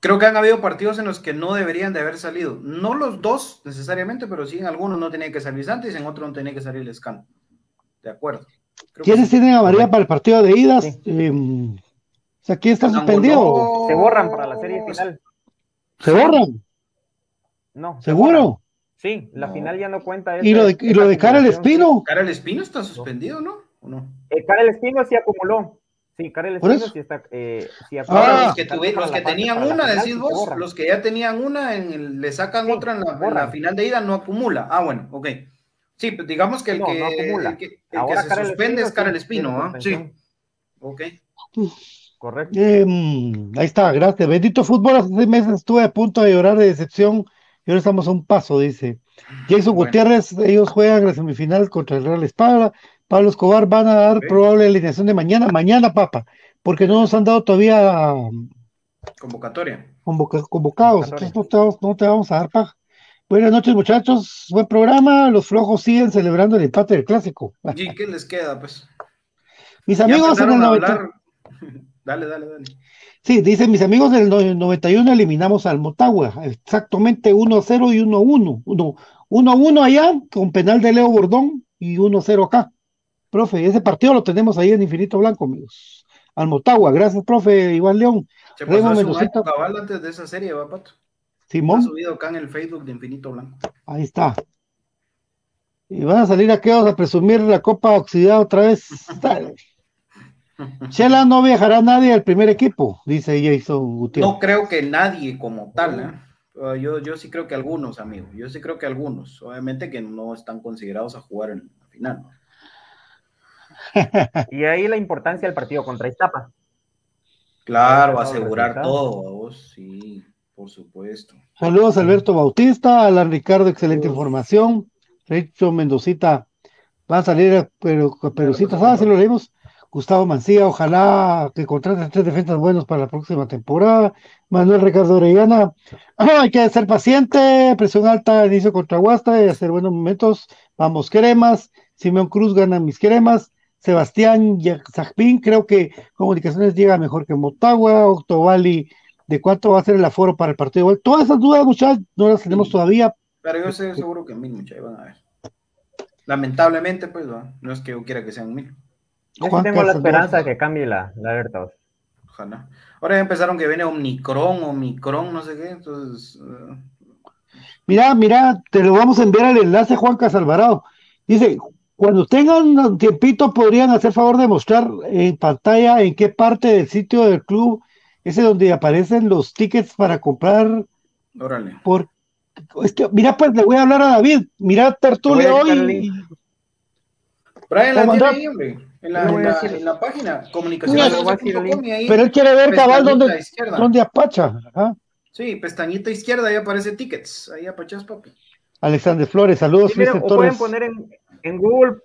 Creo que han habido partidos en los que no deberían de haber salido. No los dos necesariamente, pero sí en algunos no tenía que salir Santos, en otros no tenía que salir Lescano. De acuerdo. Creo que ¿Quiénes sí. tienen a María para el partido de idas? Sí. Eh, o sea, ¿quién está suspendido? Se borran para la serie final. ¿Se borran? No. borran. ¿Seguro? Sí, la final ya no cuenta. ¿Y lo de, y lo de Karel Espino? Karel Espino está suspendido, ¿no? ¿O no? Eh, Karel Espino sí acumuló. Sí, Karel ¿Por Espino eso? sí está. Eh, sí Ahora, Ah. los que, los que tenían una, decís vos, los que ya tenían una, en el- le sacan Sí, otra en la, en la final de ida, no acumula. Ah, bueno, ok. Sí, pues digamos que el No, que, no acumula. el que, el que Ahora se Karel suspende es Karel Espino, ¿ah? Sí, ok. Correcto. Eh, mm, ahí está, gracias. Bendito fútbol, hace seis meses estuve a punto de llorar de decepción y ahora estamos a un paso, dice. Jason Bueno. Gutiérrez, ellos juegan la semifinal contra el Real Espada. Pablo Escobar van a dar probable alineación de mañana, mañana, papa, porque no nos han dado todavía um, Convocatoria. convoca- convocados, Convocatoria. entonces no te, vamos, no te vamos a dar paja. Buenas noches, muchachos, buen programa. Los flojos siguen celebrando el empate del clásico. ¿Y qué les queda, pues? Mis amigos en el empezaron a 90 hablar. Dale, dale, dale. Sí, dicen mis amigos del no- 91 eliminamos al Motagua, exactamente 1-0 y 1-1. 1 1-1 allá con penal de Leo Bordón y 1-0 acá. Profe, ese partido lo tenemos ahí en Infinito Blanco, amigos. Al Motagua, gracias, profe Iván León. Se Remo pasó año cabal antes de esa serie, va, Pato. Ha Simón, subido acá en el Facebook de Infinito Blanco. ahí está. Y van a salir aquellos a presumir la Copa Oxidada otra vez. Chela no viajará nadie al primer equipo, dice Jason Gutiérrez. No creo que nadie como tal, ¿eh? Uh, Yo, yo sí creo que algunos, amigos. Yo sí creo que algunos. Obviamente que no están considerados a jugar en la final. ¿no? Y ahí la importancia del partido contra Iztapa. Claro, asegurar todo, a vos, sí, por supuesto. Saludos Alberto Bautista, Alan Ricardo, excelente información. Richo Mendocita, va a salir, pero ¿sabes si lo leímos? Gustavo Mancía, ojalá que contrate tres defensas buenos para la próxima temporada. Manuel Ricardo Orellana, ah, hay que ser paciente, presión alta, inicio contra Huasta y hacer buenos momentos. Vamos, cremas. Simeón Cruz gana mis cremas. Sebastián Zajpín, creo que Comunicaciones llega mejor que Motagua. Octovali, ¿de cuánto va a ser el aforo para el partido? Todas esas dudas, muchachos, no las tenemos Sí. todavía. Pero yo sé seguro que mil, muchachos, van a ver. Lamentablemente, pues, ¿no? no es que yo quiera que sean mil. Yo sí tengo la esperanza de que cambie la, la alerta. Ojalá. Ahora ya empezaron que viene Omicron, Omicron, no sé qué, entonces... eh, Mira, mira, te lo vamos a enviar el enlace, Juan Casalvarado. Dice, cuando tengan un tiempito, podrían hacer favor de mostrar en pantalla en qué parte del sitio del club ese donde aparecen los tickets para comprar órale. por... Es que, mira, pues le voy a hablar a David. Mira, tertulia hoy. Brian la ¿Cómo tiene ahí, hombre. En la, en la, en la página, ahí, Pero él quiere ver cabal izquierda. dónde apacha. ajá. Sí, pestañita izquierda, ahí aparece tickets. Ahí apachas, papi. Alexander Flores, saludos, Sí, miren, Mr. o pueden poner en, en Google,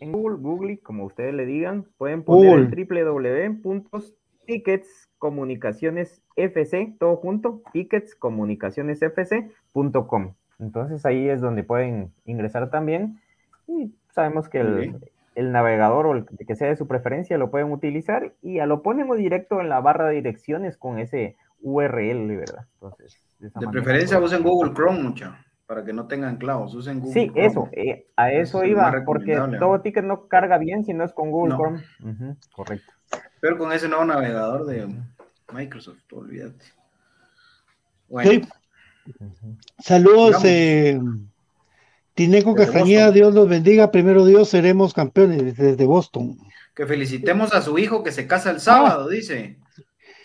en Google, Google, como ustedes le digan, pueden poner Google. El www.ticketscomunicacionesfc, todo junto, ticketscomunicacionesfc.com. Entonces ahí es donde pueden ingresar también. Y sabemos que el, el navegador o el que sea de su preferencia lo pueden utilizar y ya lo ponen directo en la barra de direcciones con ese URL, ¿verdad? Entonces, De manera preferencia usen Google Chrome, mucha, para que no tengan clavos. Usen Google Sí, Chrome. eso, eh, a eso es lo iba, porque todo ticket no carga bien si no es con Google No. Chrome. Ujú, correcto. Pero con ese nuevo navegador de Microsoft, olvídate. Bueno, Sí. Saludos, eh, Tineco Castañeda. Dios los bendiga. Primero Dios, seremos campeones desde Boston. que felicitemos a su hijo que se casa el sábado, dice.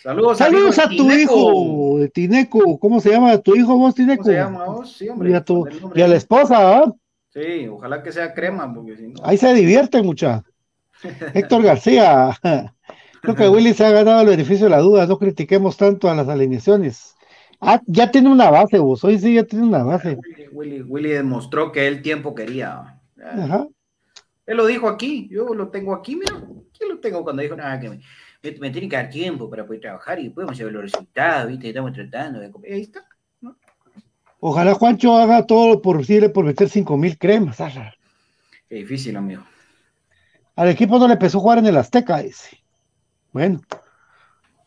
Saludos, Saludos a tu hijo, de Tineco. ¿Cómo se llama tu hijo vos, Tineco? ¿Cómo se llama vos? Sí, hombre. Y a, tu, y a la esposa, ¿ah? Sí, ojalá que sea crema, porque si no. Ahí se divierte mucha. Héctor García. Creo que Willy se ha ganado el beneficio de la duda. No critiquemos tanto a las alineaciones. Ah, ya tiene una base, vos. Hoy sí ya tiene una base. Willy, Willy, Willy demostró que él tiempo quería. Ajá. Él lo dijo aquí, yo lo tengo aquí, mira. Aquí lo tengo cuando dijo, nada, que me- me tiene que dar tiempo para poder trabajar y podemos ver los resultados, ¿viste? Estamos tratando de... Ahí está. Ojalá Juancho haga todo lo posible por meter cinco mil cremas. Qué difícil, amigo. Al equipo no le empezó a jugar en el Azteca ese. Bueno.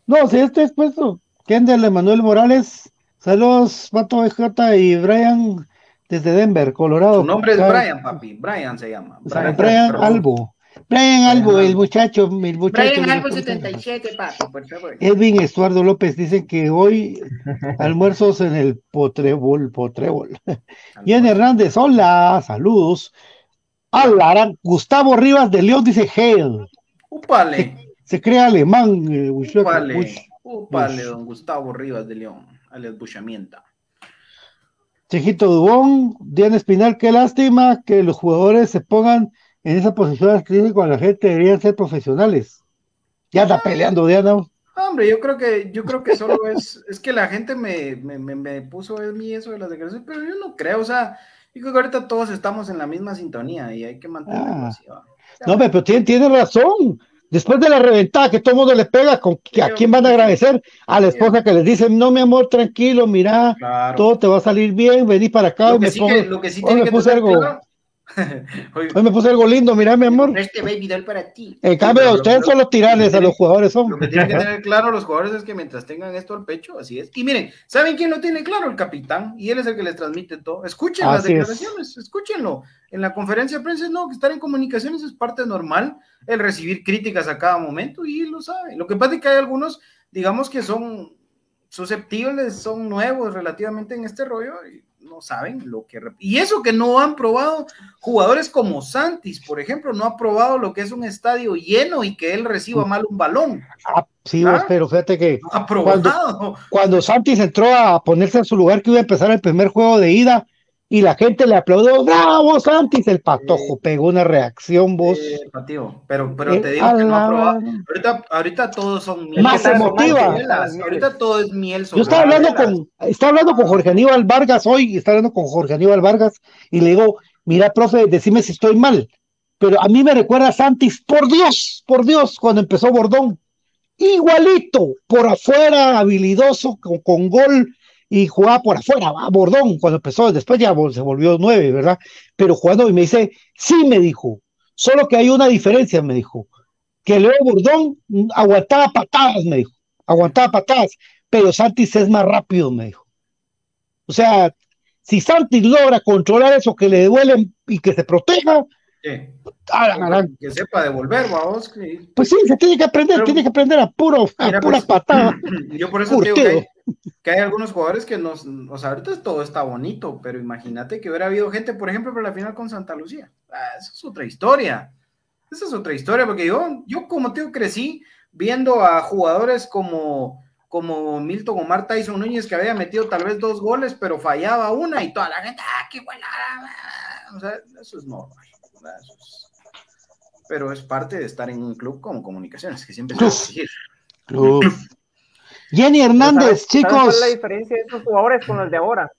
No, si este es puesto. Kendall Emanuel Morales. Saludos, Pato BJ y Brian desde Denver, Colorado. Su nombre es Brian, papi. Brian se llama. Brian, Brian Albo. Brian Albo, el muchacho, el muchacho. Brian Albo 77, papi, por favor. Edwin Estuardo López dice que hoy almuerzos en el Potrébol, Potrébol. Ian Hernández, hola, saludos. Hola, Gustavo Rivas de León dice Hail. Upale. Se, cree alemán. Eh, upale, upale, don Gustavo Rivas de León, alias Buchamienta. Chejito Dubón, Diana Espinal, qué lástima que los jugadores se pongan en esa posición crítica cuando la gente debería ser profesionales. Ya está peleando Diana. Hombre, yo creo que, yo creo que solo es, es que la gente me, me, me, puso en mí eso de las declaraciones, pero yo no creo, o sea, yo creo que ahorita todos estamos en la misma sintonía y hay que mantenerlo ah. así. No, pero tiene, tiene razón. Después de la reventada que todo el mundo le pega, ¿con, ¿a quién van a agradecer? A la esposa que les dice, no, mi amor, tranquilo, mira, todo te va a salir bien, vení para acá. Lo que sí, que, lo que sí tiene que algo, Hoy me puse algo lindo, mira, mi amor. Este baby doll para ti. En cambio, ustedes son los tiranes a los jugadores. Son. Lo que tienen que tener claro los jugadores es que mientras tengan esto al pecho, así es. Y miren, ¿saben quién lo tiene claro? El capitán. Y él es el que les transmite todo. Escuchen las declaraciones, escúchenlo. En la conferencia de prensa, no, que estar en comunicaciones es parte normal. El recibir críticas a cada momento y él lo sabe. Lo que pasa es que hay algunos, digamos que son susceptibles, son nuevos relativamente en este rollo. Y no saben lo que... Y eso que no han probado jugadores como Santis, por ejemplo, no ha probado lo que es un estadio lleno y que él reciba mal un balón. Ah, sí, ¿Ah? pero fíjate que ha probado. cuando Santis entró a ponerse en su lugar que iba a empezar el primer juego de ida, y la gente le aplaudió, bravo Santis, el patojo pegó una reacción vos. pero, pero eh, te digo que no ha Ahorita, ahorita todos son miel. Más emotiva. Ahorita todo es miel. Yo estaba hablando con, estaba hablando con Jorge Aníbal Vargas hoy, estaba hablando con Jorge Aníbal Vargas y le digo, mira, profe, decime si estoy mal. Pero a mí me recuerda a Santis, por Dios, por Dios, cuando empezó Bordón. Igualito, por afuera, habilidoso, con, con gol, y jugaba por afuera, a Bordón, cuando empezó, después ya se volvió nueve, ¿verdad? Pero jugando y me dice, sí, me dijo, solo que hay una diferencia, me dijo, que Leo Bordón aguantaba patadas, me dijo, aguantaba patadas, pero Santis es más rápido, me dijo. O sea, si Santis logra controlar eso que le duele y que se proteja, que sepa devolver, vamos. Pues sí, se tiene que aprender, tiene que aprender a, puro, a puras pues, patadas. Yo por eso digo que hay, algunos jugadores que nos, o sea, ahorita todo está bonito, pero imagínate que hubiera habido gente, por ejemplo, para la final con Santa Lucía. Ah, esa es otra historia. Esa es otra historia, porque yo, yo como tío crecí viendo a jugadores como, como Milton Omar Tyson Núñez, que había metido tal vez dos goles, pero fallaba una y toda la gente, ah, qué buena. O sea, eso es normal. Pero es parte de estar en un club como comunicaciones, que siempre se va a exigir. Jenny Hernández, chicos. ¿Cuál es la diferencia de esos jugadores con los de ahora?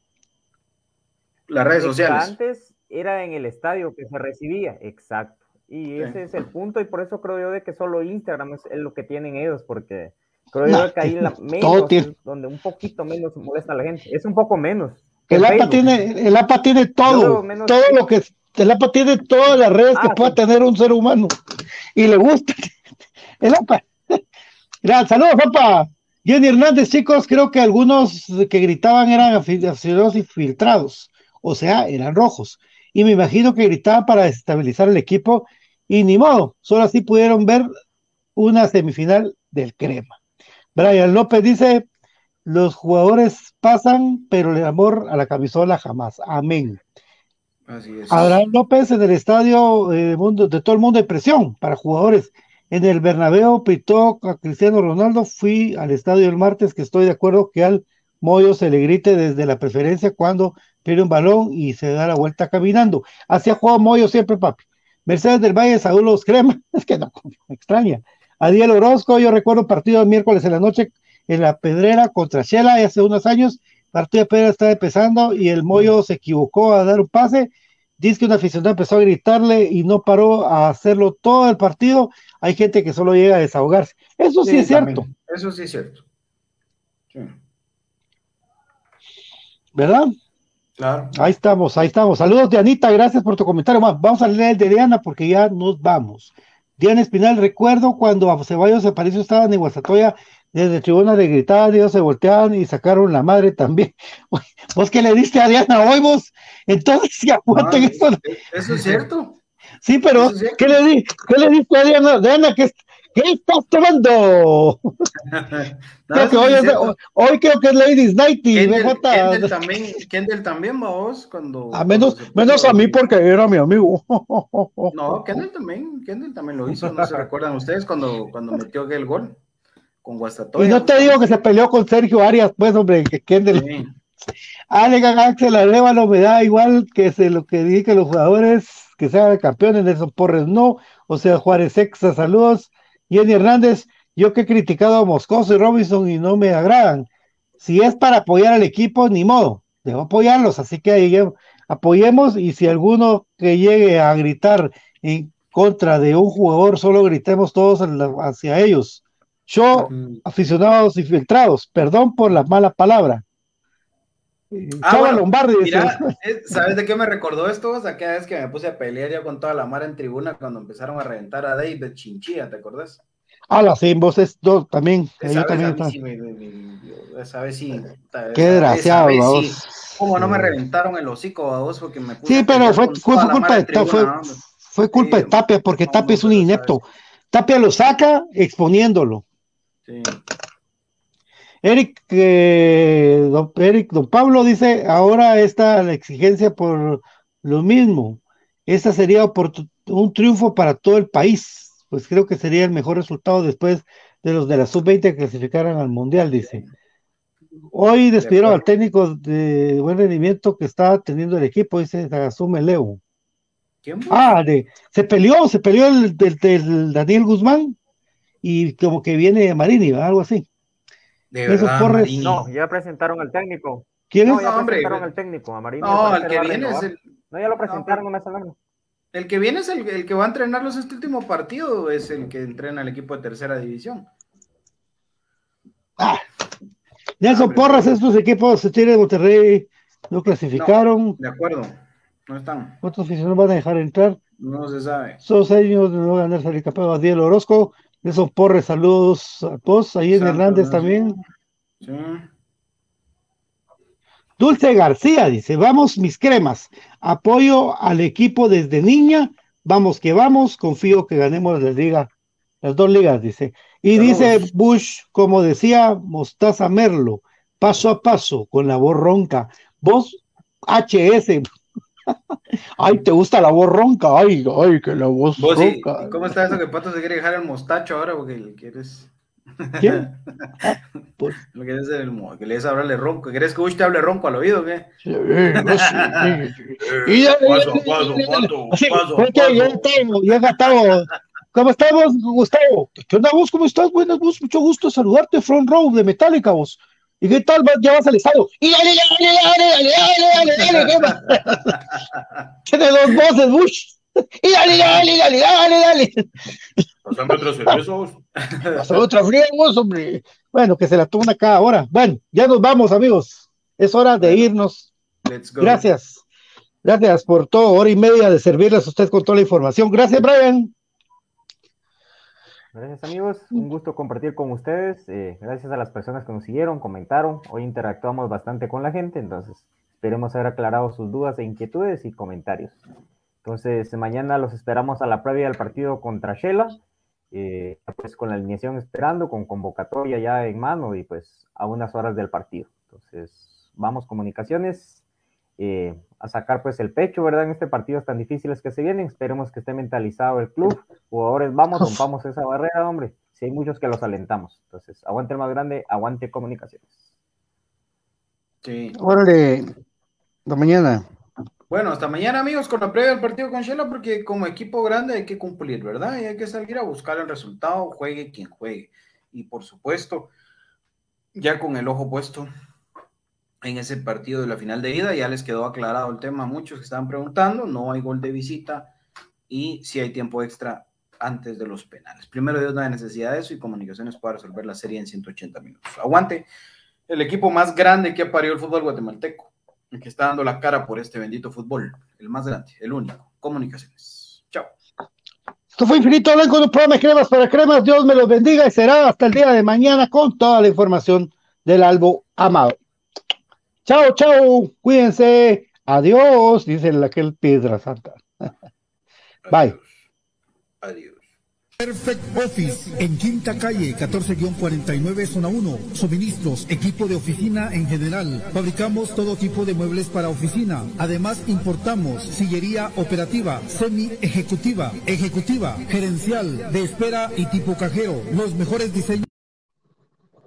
Las redes sociales. Antes era en el estadio que se recibía, exacto. Y ese es el punto, y por eso creo yo de que solo Instagram es lo que tienen ellos, porque creo yo que ahí la, menos, donde un poquito menos molesta a la gente, es un poco menos. El APA, tiene, el APA tiene todo, todo lo que el APA tiene todas las redes que ah, pueda tener un ser humano y le gusta. El APA. saludos, papá. Jenny Hernández, chicos, creo que algunos que gritaban eran aficionados infiltrados, o sea, eran rojos. Y me imagino que gritaban para desestabilizar el equipo y ni modo, solo así pudieron ver una semifinal del crema. Brian López dice, los jugadores pasan, pero el amor a la camisola jamás. Amén. Abraham López en el estadio eh, de todo el mundo de presión para jugadores. En el Bernabéu pitó a Cristiano Ronaldo. Fui al estadio el martes que estoy de acuerdo que al Moyo se le grite desde la preferencia cuando pierde un balón y se da la vuelta caminando. Así ha jugado Moyo siempre, papi. Mercedes del Valle, Saúl Los Crema, es que no, me extraña. Adiel Orozco, yo recuerdo partido miércoles en la noche en la Pedrera contra Shela hace unos años Partido Pedra estaba empezando y el Moyo se equivocó a dar un pase. Dice que un aficionado empezó a gritarle y no paró a hacerlo todo el partido hay gente que solo llega a desahogarse. Eso sí, es cierto. Eso sí es cierto. ¿Verdad? Claro. Ahí estamos, ahí estamos. Saludos de Anita, gracias por tu comentario. Vamos a leer el de Diana porque ya nos vamos. Diana Espinal, recuerdo cuando a Ceballos Aparicio estaban en Guasatoya, desde tribuna le gritaban, ellos se volteaban y sacaron la madre también. ¿Vos qué le diste a Diana hoy vos? Entonces, ya no, eso. Eso es cierto. Sí, pero ¿qué le, di, ¿qué le diste a Diana? Diana, ¿qué, ¿qué estás tomando? creo que hoy, es, hoy, creo que es Ladies Night y Kendall, Kendall también, Kendall también, vos, cuando... A menos, cuando menos a mí porque era mi amigo. no, Kendall también, Kendall también lo hizo, no se recuerdan ustedes cuando, cuando metió el gol con Guastatoya. Y no te digo que se peleó con Sergio Arias, pues, hombre, que Kendall... Sí. Ale Axel Arevalo me da igual que se lo que dije que los jugadores que sean campeones, Nelson Porres no, o sea, Juárez Exa, saludos, Jenny Hernández, yo que he criticado a Moscoso y Robinson y no me agradan, si es para apoyar al equipo, ni modo, debo apoyarlos, así que apoyemos y si alguno que llegue a gritar en contra de un jugador, solo gritemos todos hacia ellos. Yo, aficionados infiltrados, perdón por la mala palabra, Ah, bueno, Lombardi. Mira, eh, ¿sabes de qué me recordó esto? O sea, aquella vez que me puse a pelear ya con toda la mar en tribuna cuando empezaron a reventar a David Chinchilla, ¿te acordás? Ah, la sí, vos es dos también. Esa también vez, sí, me, me, esa vez sí. Qué desgraciado, sí. Como no me reventaron el hocico a vos porque me puse Sí, pero fue, fue, fue culpa de Tapia, fue, fue, culpa de Tapia, porque no, Tapia es un inepto. Tapia lo saca exponiéndolo. Sí. Eric, eh, don, Eric, don Pablo dice, ahora está la exigencia por lo mismo. Esta sería un triunfo para todo el país. Pues creo que sería el mejor resultado después de los de la sub-20 que clasificaran al Mundial, dice. Hoy despidieron al técnico de buen rendimiento que está teniendo el equipo, dice asume Leo. ¿Quién ah, de, se peleó, se peleó el del Daniel Guzmán y como que viene Marini, algo así. De verdad, Marini. No, ya presentaron al técnico. ¿Quién no, es? ya No, hombre, presentaron al técnico, a Marini. No, el que a viene es el. No, ya lo presentaron, no me hace nada. El que viene es el, el que va a entrenarlos este último partido, es el que entrena al equipo de tercera división. Ah, Nelson Ah, Porras, estos equipos se tienen de Monterrey, no clasificaron. De acuerdo, no están, Otros aficionados van a dejar entrar. no se sabe. Son años de no ganar salir campeón. Adiel Orozco, Nelson Porres, saludos a todos. Ahí en Hernández también. Sí. Dulce García dice: Vamos, mis cremas. Apoyo al equipo desde niña. Vamos que vamos. Confío que ganemos la liga, las dos ligas, dice. Y dice Bush, como decía Mostaza Merlo, paso a paso, con la voz ronca. Vos, HS. Ay, te gusta la voz ronca. Ay, ay, que la voz Vos sí, ronca. ¿y ¿cómo está eso que Pato se quiere dejar el mostacho ahora porque le quieres? ¿Quién? Pues, Lo que es el que le des hablarle ronco. ¿Quieres que Bush te hable ronco al oído o qué? sí, no sé. Y ya- Paso, paso, paso, Sí, paso, ya estamos, ya estamos. ¿Cómo estamos, Gustavo? ¿Qué onda vos? ¿Cómo estás? Buenas, vos. Mucho gusto saludarte, Front Row de Metallica, vos. ¿Y qué tal? ¿Ya vas al estadio? Y dale, dale, dale, dale, dale, dale, dale. Tiene dos voces, Bush. Y dale, dale, dale, dale, dale. Pasame otros. Hasta otra fría, vos, hombre. Bueno, que se la toma acá ahora. Bueno, ya nos vamos, amigos. Es hora de irnos. Let's go. Gracias. Gracias por todo. Hora y media de servirles a ustedes con toda la información. Gracias, Brian. Gracias amigos, un gusto compartir con ustedes. eh, gracias a las personas que nos siguieron, comentaron. Hoy interactuamos bastante con la gente, entonces esperemos haber aclarado sus dudas e inquietudes y comentarios. Entonces mañana los esperamos a la previa del partido contra Shela, eh, pues con la alineación esperando, con convocatoria ya en mano y pues a unas horas del partido. Entonces vamos comunicaciones eh, a sacar pues el pecho, ¿verdad? En este partido tan difíciles que se vienen. Esperemos que esté mentalizado el club. Jugadores, vamos, rompamos esa barrera, hombre. Si hay muchos que los alentamos. Entonces, aguante el más grande, aguante comunicaciones. Sí. Órale. De mañana. Bueno, hasta mañana, amigos, con la previa del partido con Shela, porque como equipo grande hay que cumplir, ¿verdad? Y hay que salir a buscar el resultado, juegue quien juegue. Y por supuesto, ya con el ojo puesto en ese partido de la final de ida, ya les quedó aclarado el tema a muchos que estaban preguntando, no hay gol de visita y si hay tiempo extra antes de los penales. Primero Dios no hay necesidad de eso y Comunicaciones puede resolver la serie en 180 minutos. Aguante el equipo más grande que ha parido el fútbol guatemalteco, el que está dando la cara por este bendito fútbol, el más grande, el único, Comunicaciones. Chao. Esto fue Infinito Blanco, un programa cremas para cremas. Dios me los bendiga y será hasta el día de mañana con toda la información del Albo Amado. Chao, chao, cuídense. Adiós, dice aquel Piedra Santa. Bye. Adiós. Perfect Office en Quinta Calle 14-49 Zona 1. Suministros, equipo de oficina en general. Fabricamos todo tipo de muebles para oficina. Además importamos sillería operativa, semi ejecutiva, ejecutiva, gerencial, de espera y tipo cajero. Los mejores diseños.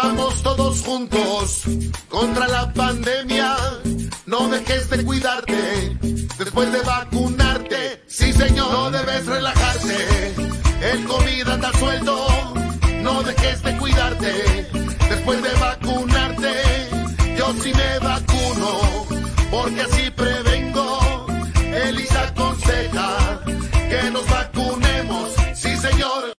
Vamos todos juntos contra la pandemia. No dejes de cuidarte después de vacunarte. Sí, señor, no debes relajarte. El COVID anda suelto. No dejes de cuidarte después de vacunarte. Yo sí me vacuno porque así prevengo. Elisa aconseja que nos vacunemos. Sí, señor.